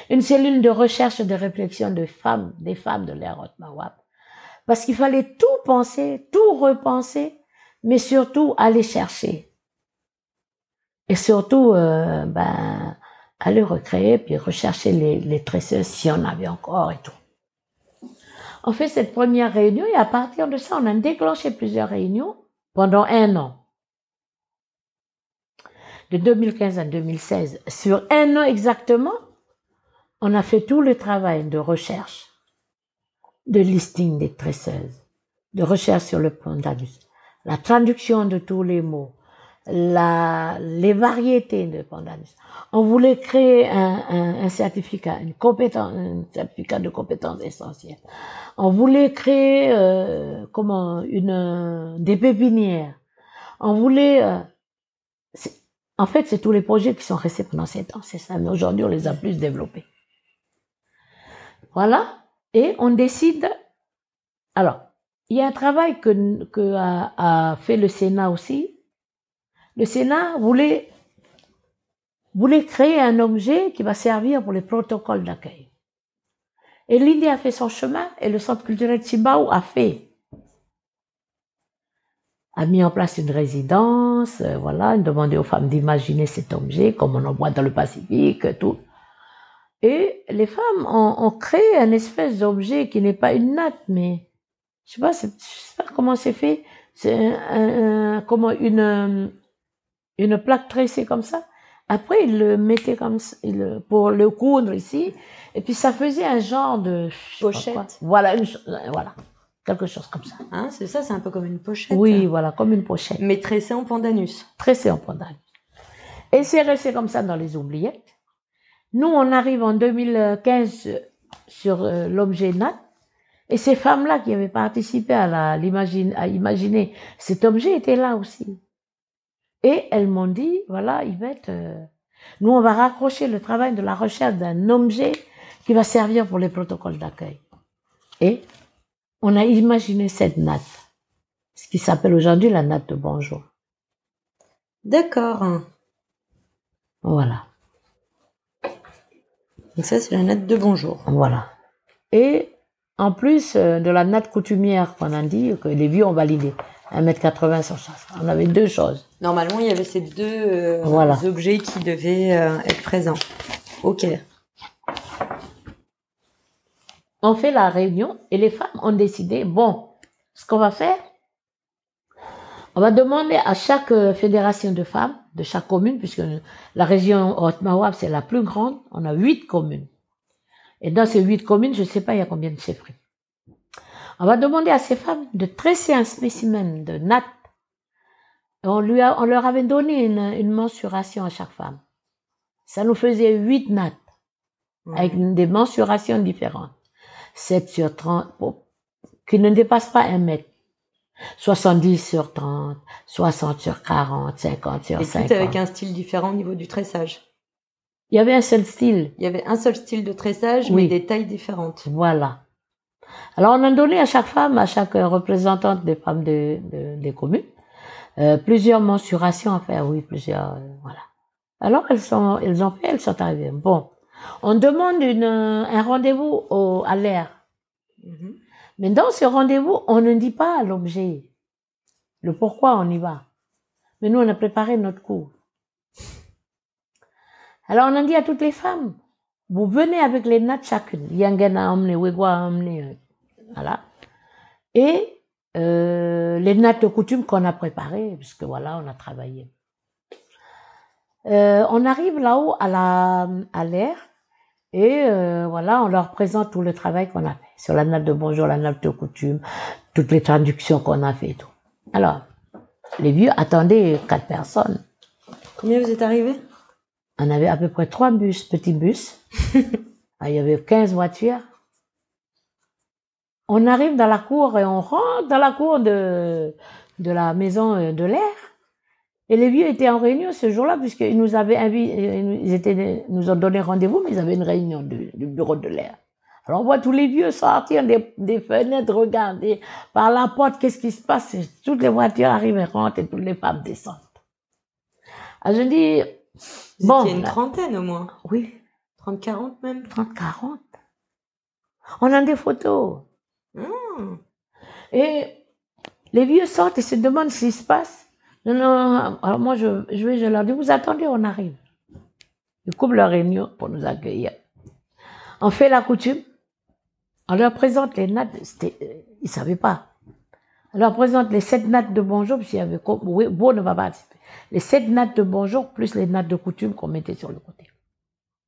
Une cellule de recherche et de réflexion de femmes, des femmes de l'ère Mawab. Parce qu'il fallait tout penser, tout repenser, mais surtout aller chercher. Et surtout, euh, ben, aller recréer, puis rechercher les, les tresseuses si on avait encore et tout. On fait cette première réunion et à partir de ça, on a déclenché plusieurs réunions pendant un an de 2015 à 2016, sur un an exactement, on a fait tout le travail de recherche, de listing des tresseuses, de recherche sur le pandanus, la traduction de tous les mots, la, les variétés de pandanus. On voulait créer un, un, un certificat, une compétence, un certificat de compétences essentielles. On voulait créer euh, comment une des pépinières. On voulait euh, en fait, c'est tous les projets qui sont restés pendant sept ans, c'est ça. Mais aujourd'hui, on les a plus développés. Voilà. Et on décide. Alors, il y a un travail que, que a, a fait le Sénat aussi. Le Sénat voulait, voulait créer un objet qui va servir pour les protocoles d'accueil. Et l'idée a fait son chemin et le Centre culturel Tsimbao a fait a mis en place une résidence, euh, voilà, demandé aux femmes d'imaginer cet objet, comme on en voit dans le Pacifique, tout. Et les femmes ont, ont créé un espèce d'objet qui n'est pas une natte, mais je sais sais pas comment c'est fait. C'est un, un, comment une une plaque tressée comme ça. Après, ils le mettaient comme ça, pour le coudre ici, et puis ça faisait un genre de Pochette. Voilà, une, voilà quelque chose comme ça. Hein, c'est ça, c'est un peu comme une pochette. Oui, voilà, comme une pochette. Mais tressée en pandanus. Tressée en pandanus. Et c'est resté comme ça dans les oubliettes. Nous, on arrive en 2015 sur euh, l'objet NAT. Et ces femmes-là qui avaient participé à, la, l'imagine, à imaginer cet objet étaient là aussi. Et elles m'ont dit, voilà, Yvette, euh, nous, on va raccrocher le travail de la recherche d'un objet qui va servir pour les protocoles d'accueil. Et on a imaginé cette natte, ce qui s'appelle aujourd'hui la natte de bonjour. D'accord. Voilà. Donc ça, c'est la natte de bonjour. Voilà. Et en plus euh, de la natte coutumière qu'on a dit, que les vieux ont validé, 1m80 sur chaque. On avait deux choses. Normalement, il y avait ces deux euh, Voilà. objets qui devaient euh, être présents. Ok. On fait la réunion et les femmes ont décidé, bon, ce qu'on va faire, on va demander à chaque euh, fédération de femmes, de chaque commune, puisque la région Haute-Mawab, c'est la plus grande, on a huit communes. Et dans ces huit communes, je ne sais pas il y a combien de chefferies. On va demander à ces femmes de tresser un spécimen de natte. Et On, lui a, on leur avait donné une, une mensuration à chaque femme. Ça nous faisait huit nattes. avec des mensurations différentes. 7 sur 30, bon, qui ne dépasse pas un mètre. 70 sur 30, 60 sur 40, 50 sur Et 50. tout avec un style différent au niveau du tressage. Il y avait un seul style. Il y avait un seul style de tressage, Oui. mais des tailles différentes. Voilà. Alors, on a donné à chaque femme, à chaque euh, représentante des femmes de, de- des communes, euh, plusieurs mensurations à faire. Oui, plusieurs. euh, voilà. Alors, elles sont, elles ont fait, elles sont arrivées. Bon. On demande une, un rendez-vous au, à l'air. Mhm. Mais dans ce rendez-vous, on ne dit pas l'objet, le pourquoi on y va. Mais nous, on a préparé notre cours. Alors, on a dit à toutes les femmes, vous venez avec les nattes chacune. Yangana a emmené, Wegwa a emmené, euh, voilà. Et euh, les nattes de coutume qu'on a préparées, puisque voilà, on a travaillé. Euh, on arrive là-haut à la à l'air et euh, voilà, on leur présente tout le travail qu'on a fait sur la natte de bonjour, la natte de coutume, toutes les traductions qu'on a fait et tout. Alors, les vieux attendaient quatre personnes. Combien vous êtes arrivés? On avait à peu près trois bus, petits bus. [laughs] Ah, Il y avait 15 voitures. On arrive dans la cour et on rentre dans la cour de, de la maison euh, de l'air. Et les vieux étaient en réunion ce jour-là, puisqu'ils nous avaient invités, ils étaient, nous ont donné rendez-vous, mais ils avaient une réunion du, du bureau de l'air. Alors on voit tous les vieux sortir des, des fenêtres, regarder par la porte, qu'est-ce qui se passe? Toutes les voitures arrivent et rentrent et toutes les femmes descendent. Alors je dis, Vous Bon, une trentaine au moins. oui, 30, 40 même. 30, 40. On a des photos. Hmm. Et les vieux sortent et se demandent ce qui se passe. Non, non, alors moi je, je leur dis, vous attendez, on arrive. Ils coupent leur réunion pour nous accueillir. On fait la coutume. On leur présente les nattes, euh, ils ne savaient pas. On leur présente les sept nattes de bonjour, parce qu'il y avait, oui, Beau ne va pas. Les sept nattes de bonjour, plus les nattes de coutume qu'on mettait sur le côté.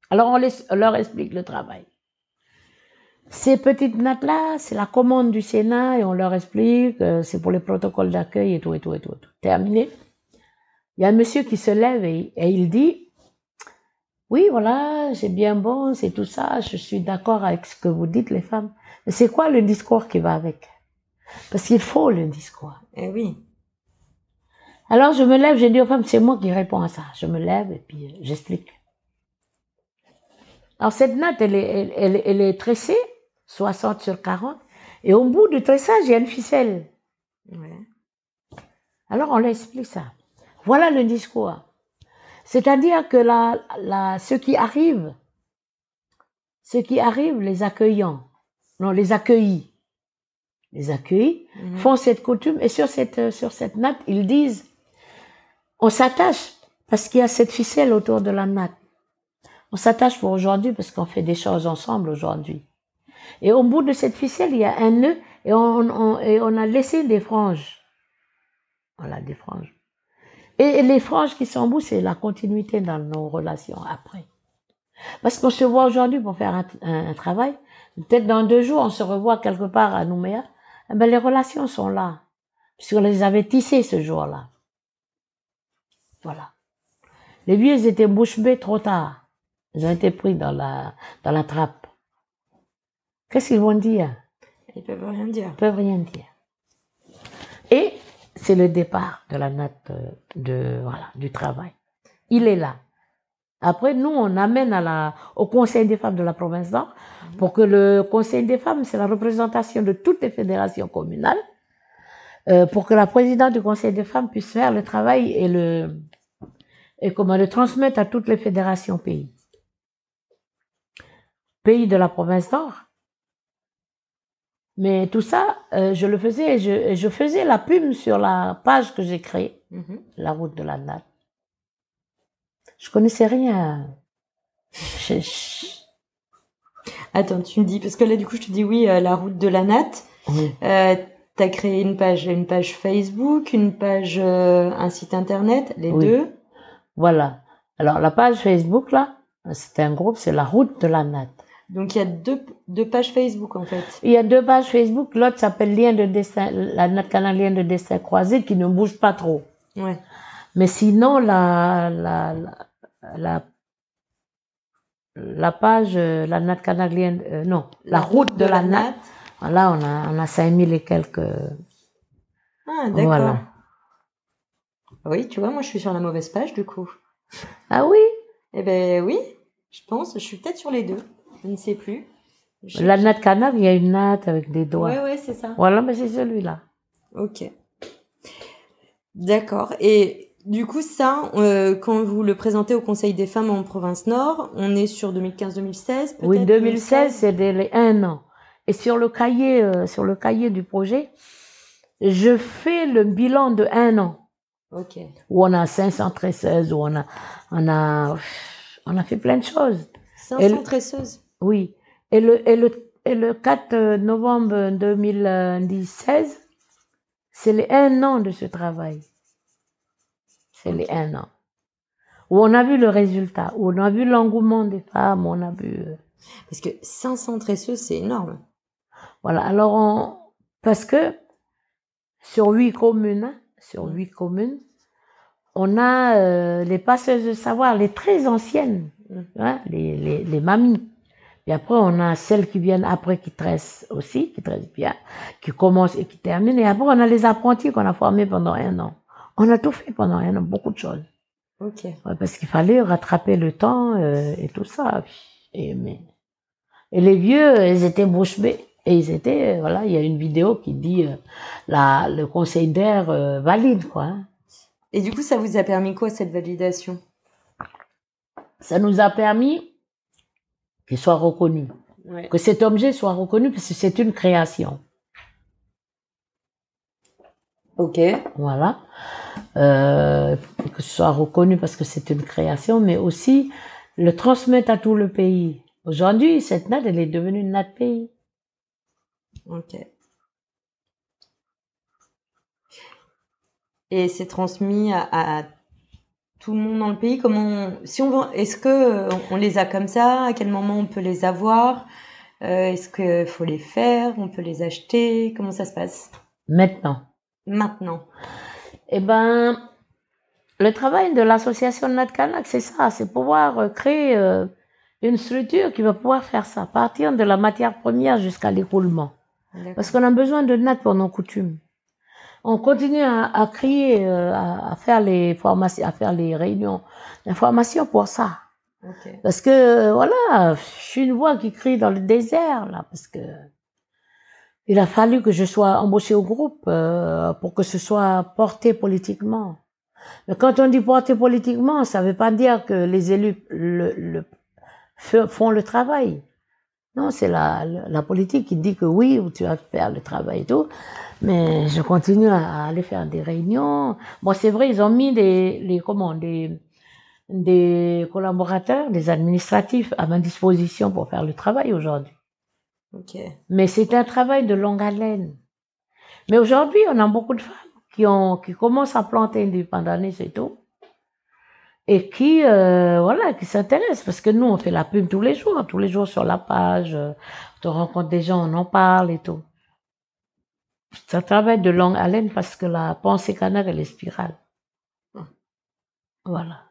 Alors on leur explique le travail. Ces petites nattes-là, c'est la commande du Sénat et on leur explique, euh, c'est pour les protocoles d'accueil et tout, et tout, et tout, et tout. Terminé. Il y a un monsieur qui se lève et, et il dit, oui, voilà, c'est bien bon, c'est tout ça, je suis d'accord avec ce que vous dites, les femmes. Mais c'est quoi le discours qui va avec? Parce qu'il faut le discours. Eh oui. Alors je me lève, j'ai dit aux femmes, c'est moi qui réponds à ça. Je me lève et puis euh, j'explique. Alors cette natte, elle est, elle, elle- elle est tressée, 60 sur 40, et au bout du tressage, il y a une ficelle. Ouais. Alors on leur explique ça. Voilà le discours. C'est-à-dire que la, la, ceux qui arrivent, ceux qui arrivent, les accueillants, non, les accueillis, les accueillis, Mhm. font cette coutume et sur cette, euh, sur cette natte, ils disent, on s'attache parce qu'il y a cette ficelle autour de la natte. On s'attache pour aujourd'hui parce qu'on fait des choses ensemble aujourd'hui. Et au bout de cette ficelle, il y a un nœud et on, a laissé des franges. Voilà, des franges. Et les franges qui sont au bout, c'est la continuité dans nos relations après. Parce qu'on se voit aujourd'hui pour faire un travail. Peut-être dans deux jours, on se revoit quelque part à Nouméa. Eh ben, les relations sont là. Puisqu'on les avait tissées ce jour-là. Voilà. Les vieux ils étaient bouche bée trop tard. Ils ont été pris dans la, dans la trappe. Qu'est-ce qu'ils vont dire? Ils peuvent rien dire. Ils peuvent rien dire. Et c'est le départ de la euh, de, voilà, du travail. Il est là. Après, nous, on amène à la, au Conseil des femmes de la province d'Or pour que le Conseil des femmes, c'est la représentation de toutes les fédérations communales, euh, pour que la présidente du Conseil des femmes puisse faire le travail et le, et comment le transmettre à toutes les fédérations pays. Pays de la province d'Or. Mais tout ça, euh, je le faisais, et je, et je faisais la pub sur la page que j'ai créée, Mhm. la route de la natte. Je connaissais rien. Je- Attends, tu me dis, parce que là, du coup, je te dis oui, euh, la route de la natte. oui. Euh, T'as créé une page, une page Facebook, une page, euh, un site internet, les Oui. deux. Voilà. Alors la page Facebook là, c'est un groupe, c'est la route de la natte. Donc il y a deux, deux pages Facebook en fait. Il y a deux pages Facebook, l'autre s'appelle Lien de destin, la natte canal Lien de destin croisé qui ne bouge pas trop. Ouais. Mais sinon, la, la, la, la, page, euh, la natte canadienne, euh, non, la, route de, la, natte. Voilà, on a, on a 5000 et quelques. Ah, d'accord. Voilà. Oui, tu vois, moi je suis sur la mauvaise page du coup. Ah oui, Eh ben oui, je pense. Je suis peut-être sur les deux. Je ne sais plus. Je- la natte canard, il y a une natte avec des doigts. Ouais, ouais, c'est ça. Voilà, mais c'est celui-là. Ok. D'accord. Et du coup, ça, euh, quand vous le présentez au Conseil des femmes en province Nord, on est sur 2015-2016 Oui, peut-être 2016, c'est les un an. Et sur le cahier, euh, sur le cahier du projet, je fais le bilan de un an. Ok. Où on a 513, où on a, on a, on a fait plein de choses. 500 tresseuses. Oui. Et le, et le, et le 4 novembre 2016, c'est les un an de ce travail. C'est les un an. Où on a vu le résultat, où on a vu l'engouement des femmes, on a vu. euh, Parce que 500 tresseuses, c'est énorme. Voilà. Alors, on, parce que sur huit communes, hein, sur huit communes, on a euh, les passeuses de savoir, les très anciennes, hein, les, les, les mamies. Et après, on a celles qui viennent après qui tressent aussi, qui tressent bien, qui commencent et qui terminent. Et après, on a les apprentis qu'on a formés pendant un an. On a tout fait pendant un an, beaucoup de choses. Ok. Ouais, parce qu'il fallait rattraper le temps euh, et tout ça. Et, mais... et les vieux, ils étaient bouche bée. Et ils étaient, euh, voilà, il y a une vidéo qui dit euh, la, le conseil d'air euh, valide, quoi. hein. Et du coup, ça vous a permis quoi cette validation? Ça nous a permis qu'il soit reconnu, Ouais. que cet objet soit reconnu parce que c'est une création. Ok. Voilà. Euh, que ce soit reconnu parce que c'est une création, mais aussi le transmettre à tout le pays. Aujourd'hui, cette natte, elle est devenue une natte pays. Ok. Et c'est transmis à, à tout le monde dans le pays. Comment, si on veut- est-ce que euh, on les a comme ça? À quel moment on peut les avoir? Euh, Est-ce qu'il faut les faire? On peut les acheter? Comment ça se passe? Maintenant. maintenant Eh ben, le travail de l'association NatCanac, c'est ça, c'est pouvoir euh, créer euh, une structure qui va pouvoir faire ça, partir de la matière première jusqu'à l'écoulement. Parce qu'on a besoin de nattes pour nos coutumes. On continue à, à crier, euh, à, à faire les formations, à faire les réunions d'information pour ça. Ok. Parce que, euh, voilà, je suis une voix qui crie dans le désert, là, parce que il a fallu que je sois embauchée au groupe euh, pour que ce soit porté politiquement. Mais quand on dit porté politiquement, ça ne veut pas dire que les élus le, le- font le travail. Non, c'est la, la politique qui dit que oui, tu vas faire le travail et tout. Mais je continue à aller faire des réunions. Bon, c'est vrai, ils ont mis des, les, comment, des, des collaborateurs, des administratifs à ma disposition pour faire le travail aujourd'hui. Ok. Mais c'est un travail de longue haleine. Mais aujourd'hui, on a beaucoup de femmes qui, ont, qui commencent à planter du pandanus et tout. Et qui, euh, voilà, qui s'intéressent. Parce que nous, on fait la pub tous les jours, tous les jours sur la page. euh, On rencontre des gens, on en parle et tout. C'est un travail de longue haleine parce que la pensée canard, elle est spirale. Voilà.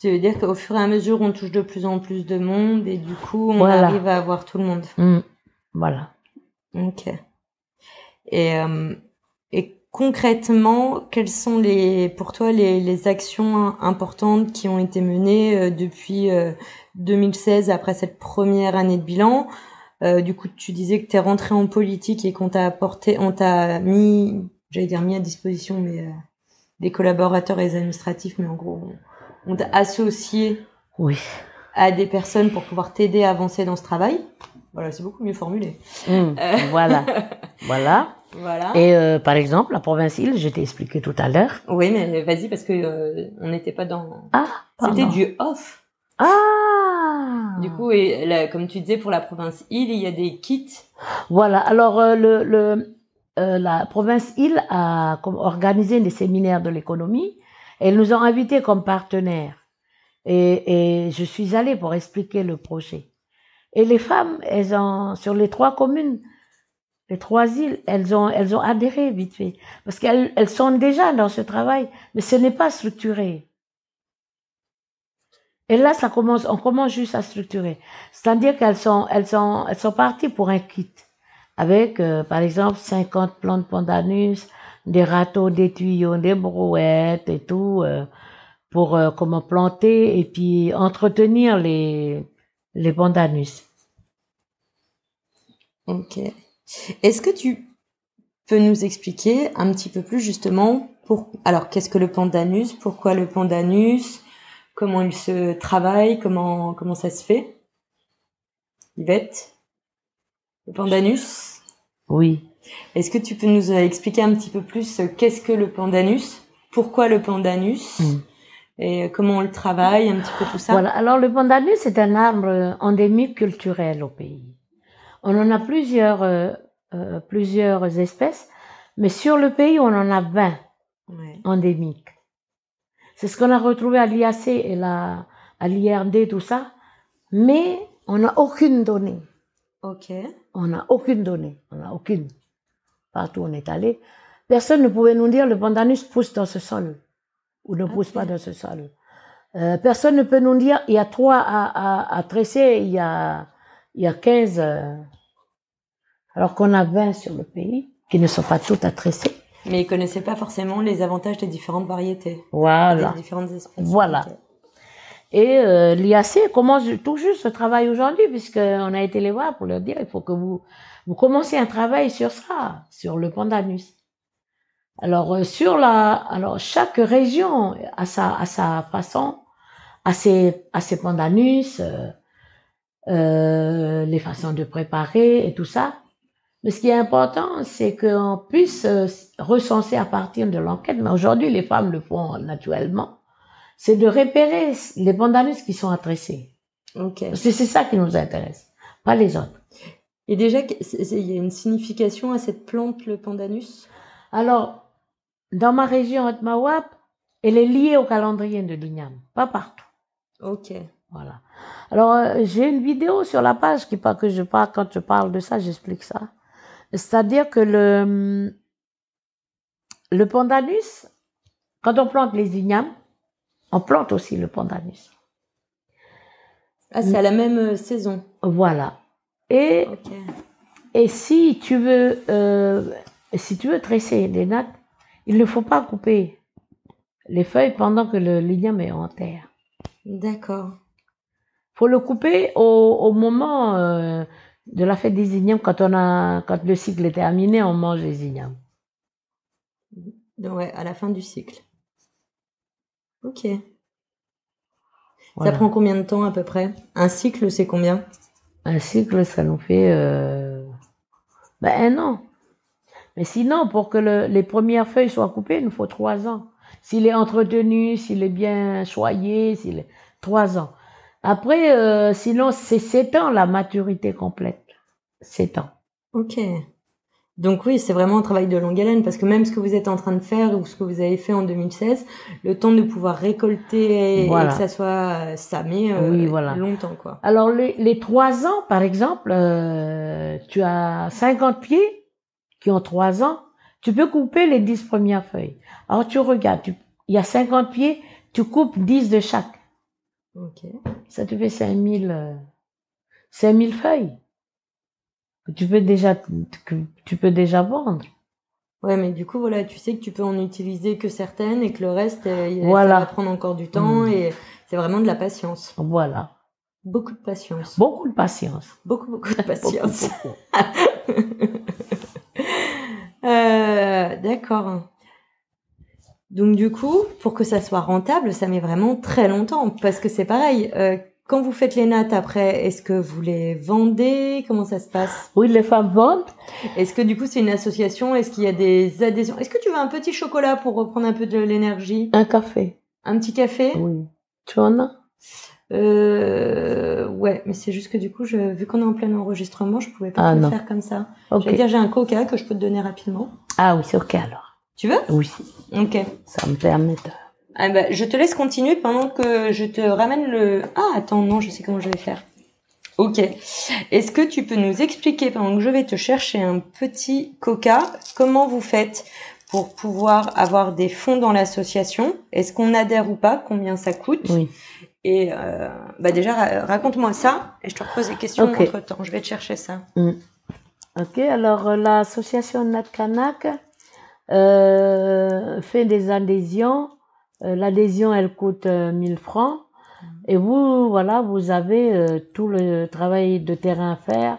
Tu veux dire qu'au fur et à mesure, on touche de plus en plus de monde et du coup, on Voilà. arrive à avoir tout le monde. Mm. Voilà. Ok. Et, euh, et concrètement, quelles sont les, pour toi les, les actions importantes qui ont été menées euh, depuis euh, 2016 après cette première année de bilan? Euh, Du coup, tu disais que tu es rentré en politique et qu'on t'a apporté, on t'a mis, j'allais dire mis à disposition, mais euh, des collaborateurs et des administratifs, mais en gros, on, on t'a associé Oui. à des personnes pour pouvoir t'aider à avancer dans ce travail. Voilà, c'est beaucoup mieux formulé. Mm. Voilà. voilà. Voilà. Et euh, par exemple, la province île, je t'ai expliqué tout à l'heure. Oui, mais vas-y parce que euh, on n'était pas dans. Ah, C'était du off. Ah Du coup, et là, comme tu disais pour la province île, il y a des kits. Voilà, alors euh, le, le, la province île a organisé des séminaires de l'économie ils nous ont invités comme partenaires. Et, et je suis allée pour expliquer le projet. Et les femmes, elles ont, sur les trois communes, les trois îles, elles ont, elles ont adhéré vite fait. Parce qu'elles elles sont déjà dans ce travail, mais ce n'est pas structuré. Et là, ça commence, on commence juste à structurer. C'est-à-dire qu'elles sont, elles sont, elles sont parties pour un kit avec, euh, par exemple, 50 plantes pandanus, des râteaux, des tuyaux, des brouettes et tout, euh, pour euh, comment planter et puis entretenir les, les pandanus. Ok. Est-ce que tu peux nous expliquer un petit peu plus justement pour alors qu'est-ce que le pandanus, pourquoi le pandanus, comment il se travaille, comment comment ça se fait? Yvette? Le pandanus? Oui. Est-ce que tu peux nous expliquer un petit peu plus qu'est-ce que le pandanus? Pourquoi le pandanus? Mm. Et comment on le travaille, un petit peu tout ça. Voilà. Alors, le pandanus c'est un arbre endémique culturel au pays. On en a plusieurs, euh, euh, plusieurs espèces, mais sur le pays, on en a 20 Ouais. endémiques. C'est ce qu'on a retrouvé à l'IAC et la, à l'IRD, tout ça, mais on n'a aucune donnée. Ok. On n'a aucune donnée. On n'a aucune. Partout où on est allé, personne ne pouvait nous dire le pandanus pousse dans ce sol ou ne pousse pas dans ce sol. Euh, personne ne peut nous dire il y a trois à, à, à tresser, il y a, il y a 15, euh, alors qu'on a 20 sur le pays qui ne sont pas toutes à tresser. Mais ils connaissaient pas forcément les avantages des différentes variétés, Voilà. des différentes espèces. Voilà. Et euh, l'IAC commence tout juste ce travail aujourd'hui, puisqu'on a été les voir pour leur dire il faut que vous, vous commencez un travail sur ça, sur le pandanus. Alors, euh, sur la, alors chaque région a sa, a sa façon, a ses, a ses pandanus, euh, euh, les façons de préparer et tout ça. Mais ce qui est important, c'est qu'on puisse euh, recenser à partir de l'enquête. Mais aujourd'hui, les femmes le font naturellement c'est de repérer les pandanus qui sont attrécés. Ok. Parce que c'est ça qui nous intéresse, pas les autres. Et déjà, il y a une signification à cette plante, le pandanus Alors, dans ma région Haute-Mawap, elle est liée au calendrier de l'Ignam, pas partout. Ok. Voilà. Alors, euh, j'ai une vidéo sur la page qui parle que je parle, quand je parle de ça, j'explique ça. C'est-à-dire que le, le pandanus, quand on plante les ignames, on plante aussi le pandanus. Ah, c'est à la même euh, saison. Voilà. Et. Et si tu veux, euh, si tu veux tresser les nattes, il ne faut pas couper les feuilles pendant que le ligname est en terre. D'accord. Faut le couper au, au moment euh, de la fête des ignames, quand, on a, quand le cycle est terminé, on mange les ignames. Ouais, à la fin du cycle. Ok. Voilà. Ça prend combien de temps à peu près? Un cycle, c'est combien? Un cycle, ça nous fait euh, ben, un an. Mais sinon, pour que le- les premières feuilles soient coupées, il nous faut trois ans. S'il est entretenu, s'il est bien choyé, s'il est trois ans. Après, euh, sinon, c'est sept ans la maturité complète. Sept ans. Ok. Donc oui, c'est vraiment un travail de longue haleine parce que même ce que vous êtes en train de faire ou ce que vous avez fait en 2016, le temps de pouvoir récolter et, que ça soit, euh, ça met euh, Oui, voilà. longtemps quoi. Alors, les, les trois ans, par exemple, euh, tu as 50 pieds qui ont trois ans, tu peux couper les dix premières feuilles. Alors, tu regardes, tu- il y a 50 pieds, tu coupes 10 de chaque. Ok. Ça te fait 5000, euh, 5000 feuilles. Que tu peux déjà, tu peux déjà vendre. Ouais, mais du coup voilà, tu sais que tu peux en utiliser que certaines et que le reste, euh, il- Voilà. ça va prendre encore du temps Mm. et c'est vraiment de la patience. Voilà. Beaucoup de patience. Beaucoup de patience. Beaucoup, beaucoup de [laughs] patience. [laughs] Euh, D'accord. Donc du coup, pour que ça soit rentable, ça met vraiment très longtemps parce que c'est pareil. euh, quand vous faites les nattes après, est-ce que vous les vendez? Comment ça se passe? Oui, les femmes vendent. Est-ce que du coup c'est une association? Est-ce qu'il y a des adhésions? Est-ce que tu veux un petit chocolat pour reprendre un peu de l'énergie? Un café. Un petit café? Oui. Tu en as? euh, Ouais, mais c'est juste que du coup, je, vu qu'on est en plein enregistrement, je pouvais pas Ah, le faire comme ça. Ok. Je veux dire, j'ai un coca que je peux te donner rapidement. Ah oui, c'est ok alors. Tu veux? Oui. Ok. Ça me permet de... Ah bah, je te laisse continuer pendant que je te ramène le... Ah, attends, non, je sais comment je vais faire. Ok. Est-ce que tu peux nous expliquer, pendant que je vais te chercher un petit coca, comment vous faites pour pouvoir avoir des fonds dans l'association? Est-ce qu'on adhère ou pas? Combien ça coûte? Oui. Et euh, bah déjà, ra- raconte-moi ça et je te repose des questions Ok. entre temps. Je vais te chercher ça. Mm. Ok, alors euh, l'association Natkanak euh, fait des adhésions. Euh, L'adhésion, elle coûte euh, 1000 francs. Et vous, voilà, vous avez euh, tout le travail de terrain à faire,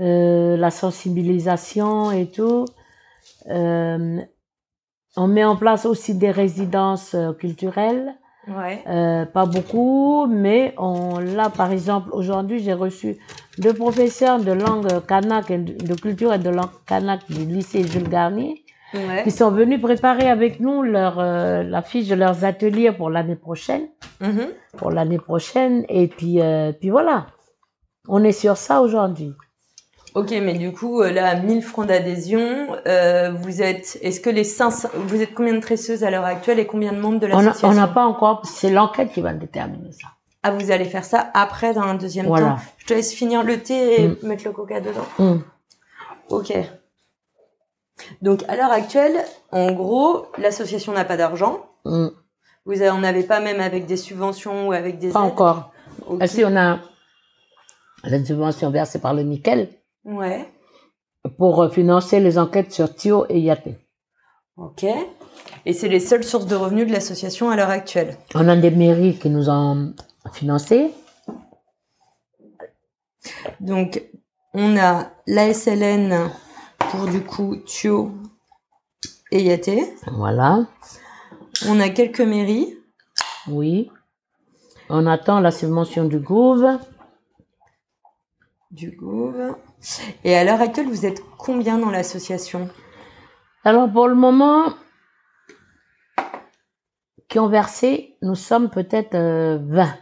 euh, la sensibilisation et tout. Euh, on met en place aussi des résidences euh, culturelles. Ouais. Euh, pas beaucoup, mais on là par exemple aujourd'hui j'ai reçu deux professeurs de langue kanak et de culture et de langue kanak du lycée Jules Garnier Ouais. qui sont venus préparer avec nous leur euh, la fiche de leurs ateliers pour l'année prochaine, Mhm. pour l'année prochaine et puis euh, puis voilà, on est sur ça aujourd'hui. Ok, mais du coup, euh, là, 1000 francs d'adhésion, euh, vous êtes, est-ce que les 500, vous êtes combien de tresseuses à l'heure actuelle et combien de membres de l'association on n'a pas encore, c'est l'enquête qui va déterminer ça. Ah, vous allez faire ça après, dans un deuxième Voilà. temps. Je te laisse finir le thé et Mm. mettre le coca dedans. Hum, Ok. Donc, à l'heure actuelle, en gros, l'association n'a pas d'argent. hum, Vous en avez pas même avec des subventions ou avec des Pas aides. encore. Ah, si on a la subvention versée par le nickel. Ouais. pour euh, financer les enquêtes sur Thio et Yaté. Ok. Et c'est les seules sources de revenus de l'association à l'heure actuelle. On a des mairies qui nous ont financé. Donc, on a l'ASLN pour du coup Thio et Yaté. Voilà, On a quelques mairies. oui. On attend la subvention du Gouv. Du Gouv. Et à l'heure actuelle, vous êtes combien dans l'association? Alors pour le moment, qui ont versé, nous sommes peut-être euh, 20,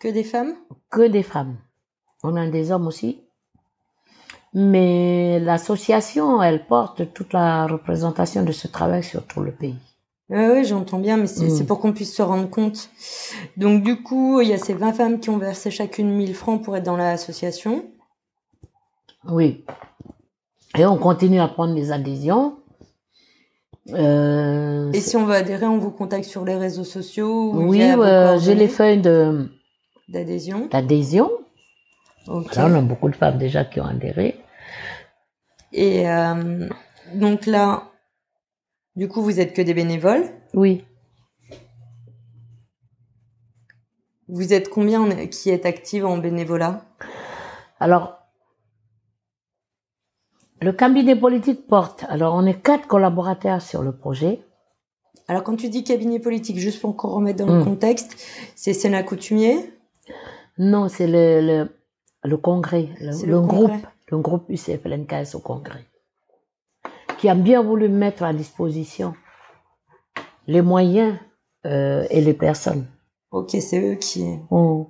Que des femmes? Que des femmes. On a des hommes aussi. Mais l'association, elle porte toute la représentation de ce travail sur tout le pays. Oui, oui, j'entends bien, mais c'est Mm. pour qu'on puisse se rendre compte. Donc, du coup, il y a ces 20 femmes qui ont versé chacune 1000 francs pour être dans l'association. Oui. Et on continue à prendre les adhésions. Euh, Et si on veut adhérer, on vous contacte sur les réseaux sociaux ou oui, euh, j'ai les feuilles de- d'adhésion. d'adhésion. Là, on a beaucoup de femmes déjà qui ont adhéré. Et euh, donc là, du coup, vous êtes que des bénévoles? Oui. Vous êtes combien en- qui est active en bénévolat? Alors, le cabinet politique porte. Alors, on est quatre collaborateurs sur le projet. Alors, quand tu dis cabinet politique, juste pour qu'on remette dans le Mm. contexte, c'est Sénat coutumier? Non, c'est le, le, le congrès, le, groupe, le groupe UCFLNKS au congrès, qui a bien voulu mettre à disposition les moyens euh, et les personnes. Ok, c'est eux qui. On-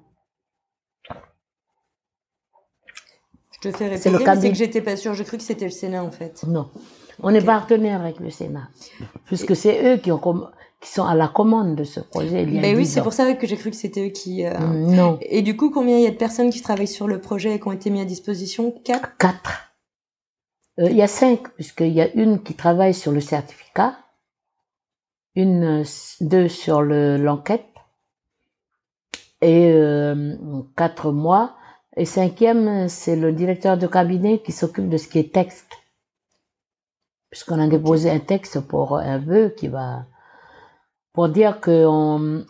Je te fais répéter, C'est que j'étais pas sûre. J'ai cru que c'était le Sénat en fait. Non. On est partenaire avec le Sénat, puisque c'est eux qui, ont comm- qui sont à la commande de ce projet. Il y a Ben oui, 10 c'est pour ça que j'ai cru que c'était eux qui. euh, Mm, Non, Et du coup, combien il y a de personnes qui travaillent sur le projet et qui ont été mis à disposition? Quatre? quatre. Euh, il y a cinq, puisqu'il y a une qui travaille sur le certificat, une, deux sur le- l'enquête, et euh, quatre mois. Et cinquième, c'est le directeur de cabinet qui s'occupe de ce qui est texte. Puisqu'on a déposé un texte pour un vœu qui va, pour dire que on,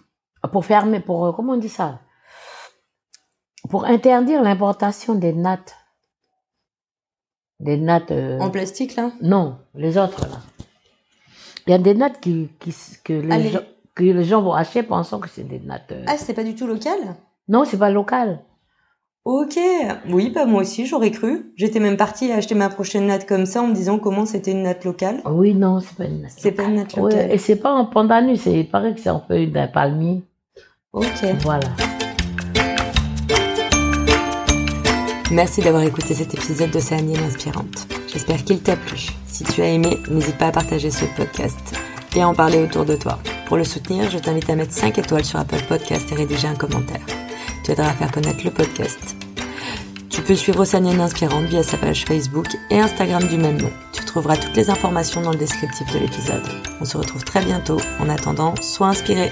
pour fermer, pour, comment on dit ça? Pour interdire l'importation des nattes. Des nattes, euh, En plastique là? non, les autres là. Il y a des nattes qui, qui, que, les les- gens, que les gens vont acheter pensant que c'est des nattes. euh, Ah, c'est pas du tout local? Non, c'est pas local. Ok, oui, bah moi aussi j'aurais cru. J'étais même partie acheter ma prochaine natte comme ça en me disant comment c'était une natte locale. Oui, non, c'est pas une natte. C'est pas une natte Ouais, locale. et c'est pas en pandanus, c'est, il paraît que c'est en feuille d'un palmier. Ok. Voilà. Merci d'avoir écouté cet épisode d'Océanienne Inspirante. J'espère qu'il t'a plu. Si tu as aimé, n'hésite pas à partager ce podcast et à en parler autour de toi. Pour le soutenir, je t'invite à mettre 5 étoiles sur Apple Podcast et rédiger un commentaire. Tu aideras à faire connaître le podcast. Tu peux suivre Océanienne Inspirante via sa page Facebook et Instagram du même nom. Tu trouveras toutes les informations dans le descriptif de l'épisode. On se retrouve très bientôt. En attendant, sois inspiré.